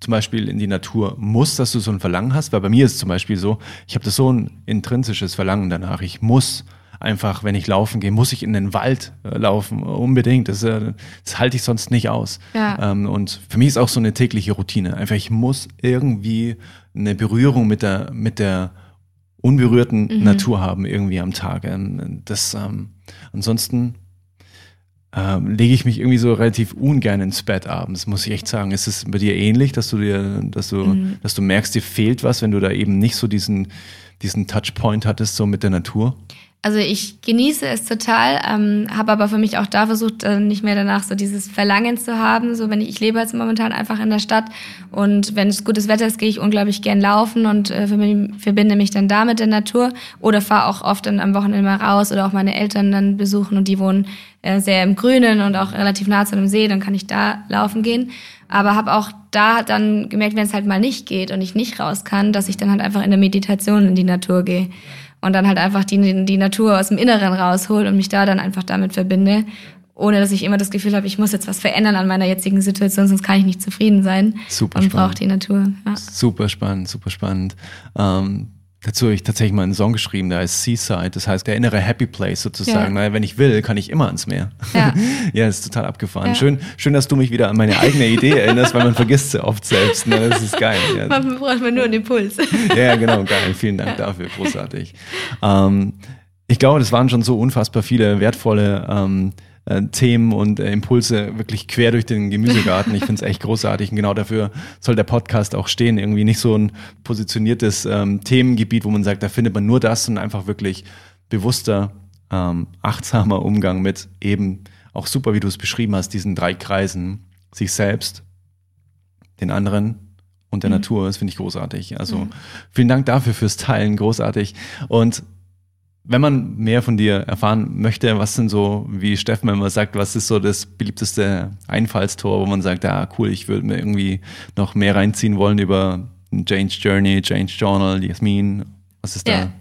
zum Beispiel in die Natur musst, dass du so ein Verlangen hast? Weil bei mir ist es zum Beispiel so, ich habe das so ein intrinsisches Verlangen danach. Ich muss einfach, wenn ich laufen gehe, muss ich in den Wald äh, laufen, unbedingt. Das, äh, das halte ich sonst nicht aus. Ja. Ähm, und für mich ist auch so eine tägliche Routine. Einfach, ich muss irgendwie eine Berührung mit der, mit der unberührten mhm. Natur haben, irgendwie am Tag. Ähm, das, ähm, ansonsten ähm, lege ich mich irgendwie so relativ ungern ins Bett abends, muss ich echt sagen. Ist es bei dir ähnlich, dass du dir, dass du, mhm. dass du merkst, dir fehlt was, wenn du da eben nicht so diesen, diesen Touchpoint hattest, so mit der Natur? Also ich genieße es total, ähm, habe aber für mich auch da versucht, äh, nicht mehr danach so dieses Verlangen zu haben. So wenn ich, ich lebe jetzt momentan einfach in der Stadt und wenn es gutes Wetter ist, gehe ich unglaublich gern laufen und äh, verbinde mich dann da mit der Natur oder fahre auch oft dann am Wochenende mal raus oder auch meine Eltern dann besuchen und die wohnen äh, sehr im Grünen und auch relativ nah zu einem See, dann kann ich da laufen gehen. Aber habe auch da dann gemerkt, wenn es halt mal nicht geht und ich nicht raus kann, dass ich dann halt einfach in der Meditation in die Natur gehe und dann halt einfach die, die Natur aus dem Inneren raushol und mich da dann einfach damit verbinde, ohne dass ich immer das Gefühl habe, ich muss jetzt was verändern an meiner jetzigen Situation, sonst kann ich nicht zufrieden sein super und brauche die Natur. Ja. Super spannend, super spannend. Ähm Dazu habe ich tatsächlich mal einen Song geschrieben, der heißt Seaside, das heißt der innere Happy Place sozusagen. Ja. Naja, wenn ich will, kann ich immer ans Meer. Ja, ja ist total abgefahren. Ja. Schön, schön, dass du mich wieder an meine eigene Idee erinnerst, weil man vergisst sie oft selbst. Ne? Das ist geil. Ja. Man braucht man nur einen Impuls. Ja, genau, geil. Vielen Dank dafür, großartig. Ähm, ich glaube, das waren schon so unfassbar viele wertvolle ähm, äh, Themen und äh, Impulse wirklich quer durch den Gemüsegarten. Ich finde es echt großartig und genau dafür soll der Podcast auch stehen. Irgendwie nicht so ein positioniertes ähm, Themengebiet, wo man sagt, da findet man nur das, sondern einfach wirklich bewusster, ähm, achtsamer Umgang mit eben auch super, wie du es beschrieben hast, diesen drei Kreisen, sich selbst, den anderen und der mhm. Natur. Das finde ich großartig. Also mhm. vielen Dank dafür fürs Teilen, großartig. Und wenn man mehr von dir erfahren möchte, was sind so, wie Steffen immer sagt, was ist so das beliebteste Einfallstor, wo man sagt, ja cool, ich würde mir irgendwie noch mehr reinziehen wollen über Change Journey, Change Journal, Jasmin, was ist ja. da?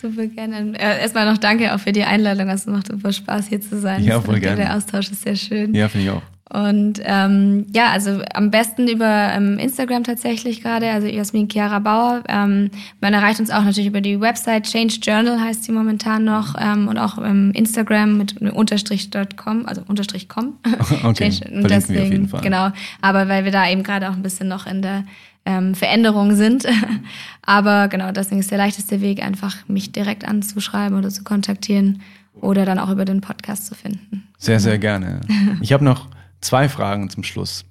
Super gerne. Erstmal noch danke auch für die Einladung. Es macht super Spaß, hier zu sein. Ja, voll gerne. Der Austausch ist sehr schön. Ja, finde ich auch. Und ähm, ja, also am besten über ähm, Instagram tatsächlich gerade, also Jasmin Chiara Bauer. Ähm, man erreicht uns auch natürlich über die Website Change Journal heißt sie momentan noch ähm, und auch ähm, Instagram mit unterstrich.com, also unterstrich com. Okay, Change, und deswegen, wir auf jeden Fall. Genau, aber weil wir da eben gerade auch ein bisschen noch in der ähm, Veränderung sind. aber genau, deswegen ist der leichteste Weg einfach, mich direkt anzuschreiben oder zu kontaktieren oder dann auch über den Podcast zu finden. Sehr, sehr gerne. Ich habe noch zwei Fragen zum Schluss.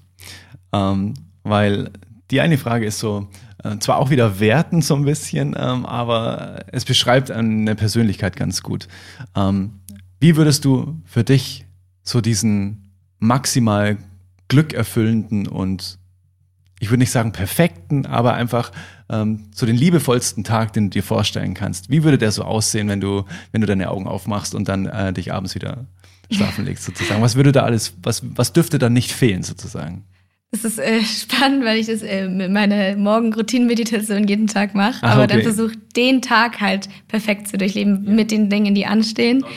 Ähm, weil die eine Frage ist so, äh, zwar auch wieder werten so ein bisschen, ähm, aber es beschreibt eine Persönlichkeit ganz gut. Ähm, wie würdest du für dich so diesen maximal glückerfüllenden und ich würde nicht sagen perfekten, aber einfach ähm, so den liebevollsten Tag, den du dir vorstellen kannst. Wie würde der so aussehen, wenn du, wenn du deine Augen aufmachst und dann äh, dich abends wieder schlafen legst, sozusagen? Was würde da alles, was, was dürfte da nicht fehlen, sozusagen? Das ist äh, spannend, weil ich das äh, mit meiner Morgen-Routinen-Meditation jeden Tag mache, aber okay. dann versuche den Tag halt perfekt zu durchleben ja. mit den Dingen, die anstehen. Okay.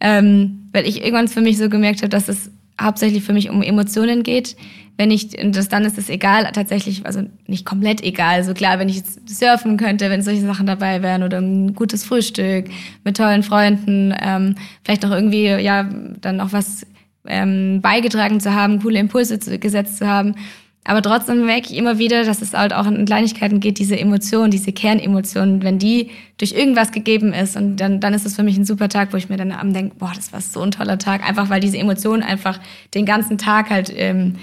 Ähm, weil ich irgendwann für mich so gemerkt habe, dass es hauptsächlich für mich um Emotionen geht. Wenn ich, das, dann ist es egal, tatsächlich, also nicht komplett egal. Also klar, wenn ich surfen könnte, wenn solche Sachen dabei wären oder ein gutes Frühstück mit tollen Freunden, ähm, vielleicht auch irgendwie, ja, dann noch was ähm, beigetragen zu haben, coole Impulse zu, gesetzt zu haben. Aber trotzdem merke ich immer wieder, dass es halt auch in Kleinigkeiten geht, diese Emotionen, diese Kernemotionen, wenn die durch irgendwas gegeben ist und dann, dann ist es für mich ein super Tag, wo ich mir dann am denke, boah, das war so ein toller Tag, einfach weil diese Emotionen einfach den ganzen Tag halt ähm,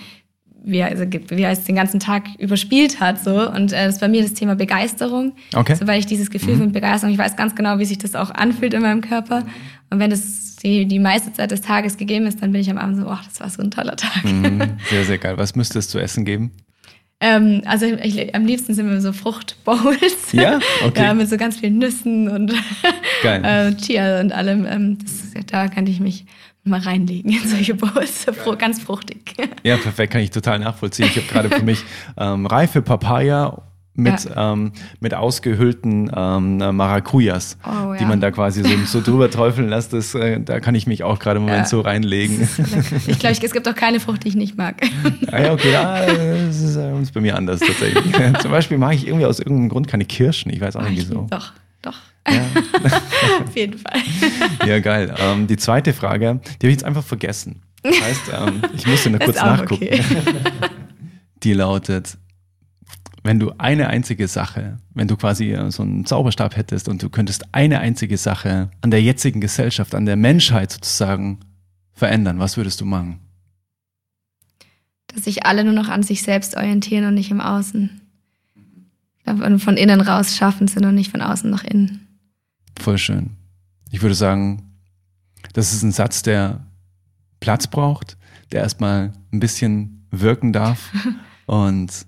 wie, also, wie heißt den ganzen Tag überspielt hat so und äh, das ist bei mir das Thema Begeisterung okay. so weil ich dieses Gefühl mhm. von Begeisterung ich weiß ganz genau wie sich das auch anfühlt in meinem Körper und wenn das die, die meiste Zeit des Tages gegeben ist dann bin ich am Abend so oh das war so ein toller Tag mhm. sehr sehr geil was müsste es zu essen geben ähm, also ich, am liebsten sind wir so Fruchtbowls. Ja, okay. ja, mit so ganz vielen Nüssen und äh, Chia und allem. Ähm, das, da kann ich mich mal reinlegen in solche Bowls. Ganz fruchtig. Ja, perfekt, kann ich total nachvollziehen. Ich habe gerade für mich ähm, reife Papaya mit, ja. ähm, mit ausgehöhlten ähm, Maracujas, oh, ja. die man da quasi so, so drüber träufeln lässt. Das, äh, da kann ich mich auch gerade im Moment ja. so reinlegen. Ich glaube, es gibt auch keine Frucht, die ich nicht mag. Ah, ja, okay, ja, das ist äh, bei mir anders tatsächlich. Zum Beispiel mag ich irgendwie aus irgendeinem Grund keine Kirschen. Ich weiß auch nicht wieso. Doch, doch. Ja. Auf jeden Fall. Ja, geil. Ähm, die zweite Frage, die habe ich jetzt einfach vergessen. Das heißt, ähm, ich musste nur kurz nachgucken. Okay. Die lautet, wenn du eine einzige Sache, wenn du quasi äh, so einen Zauberstab hättest und du könntest eine einzige Sache an der jetzigen Gesellschaft, an der Menschheit sozusagen verändern, was würdest du machen? Dass sich alle nur noch an sich selbst orientieren und nicht im Außen. Von innen raus schaffen sind und nicht von außen nach innen. Voll schön. Ich würde sagen, das ist ein Satz, der Platz braucht, der erstmal ein bisschen wirken darf. Und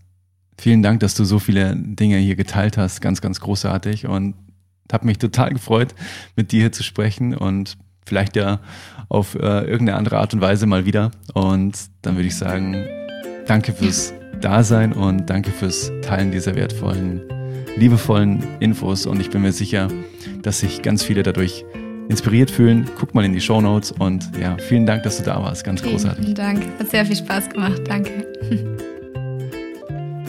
vielen Dank, dass du so viele Dinge hier geteilt hast. Ganz, ganz großartig. Und habe mich total gefreut, mit dir hier zu sprechen und vielleicht ja auf äh, irgendeine andere Art und Weise mal wieder. Und dann würde ich sagen, danke fürs Dasein und danke fürs Teilen dieser wertvollen, liebevollen Infos. Und ich bin mir sicher, dass sich ganz viele dadurch inspiriert fühlen. Guck mal in die Show Notes und ja, vielen Dank, dass du da warst. Ganz vielen, großartig. Vielen Dank. Hat sehr viel Spaß gemacht. Danke.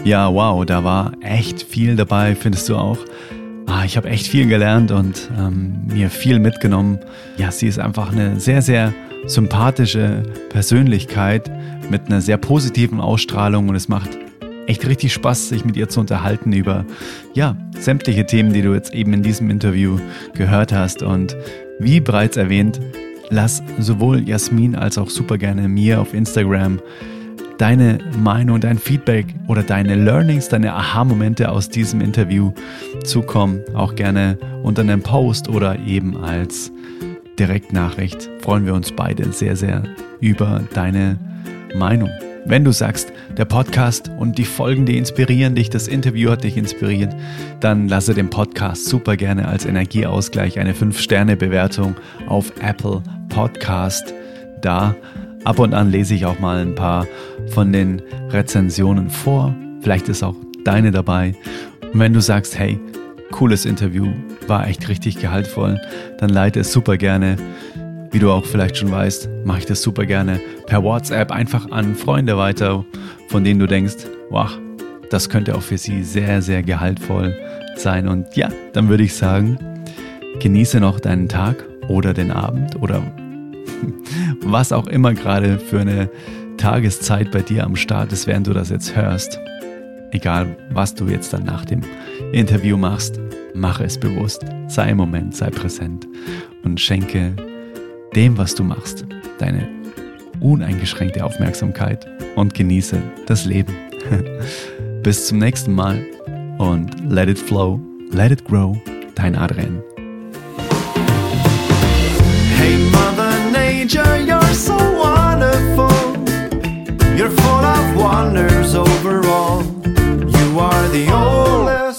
Ja, wow, da war echt viel dabei, findest du auch? Ah, ich habe echt viel gelernt und ähm, mir viel mitgenommen. Ja, sie ist einfach eine sehr, sehr sympathische Persönlichkeit mit einer sehr positiven Ausstrahlung und es macht echt richtig Spaß, sich mit ihr zu unterhalten über ja, sämtliche Themen, die du jetzt eben in diesem Interview gehört hast. Und wie bereits erwähnt, lass sowohl Jasmin als auch super gerne mir auf Instagram deine Meinung, dein Feedback oder deine Learnings, deine Aha-Momente aus diesem Interview zukommen. Auch gerne unter einem Post oder eben als Direktnachricht. Freuen wir uns beide sehr, sehr über deine Meinung. Wenn du sagst, der Podcast und die Folgen, die inspirieren dich, das Interview hat dich inspiriert, dann lasse dem Podcast super gerne als Energieausgleich eine 5-Sterne-Bewertung auf Apple Podcast da. Ab und an lese ich auch mal ein paar von den Rezensionen vor. Vielleicht ist auch deine dabei. Und wenn du sagst, hey, cooles Interview, war echt richtig gehaltvoll, dann leite es super gerne wie du auch vielleicht schon weißt, mache ich das super gerne per WhatsApp einfach an Freunde weiter, von denen du denkst, wow, das könnte auch für sie sehr, sehr gehaltvoll sein. Und ja, dann würde ich sagen, genieße noch deinen Tag oder den Abend oder was auch immer gerade für eine Tageszeit bei dir am Start ist, während du das jetzt hörst. Egal, was du jetzt dann nach dem Interview machst, mache es bewusst. Sei im Moment, sei präsent und schenke dem, was du machst, deine uneingeschränkte Aufmerksamkeit und genieße das Leben. Bis zum nächsten Mal und let it flow, let it grow, dein Adrian. Hey Mother Nature, you're so wonderful. You're full of wonders overall. You are the only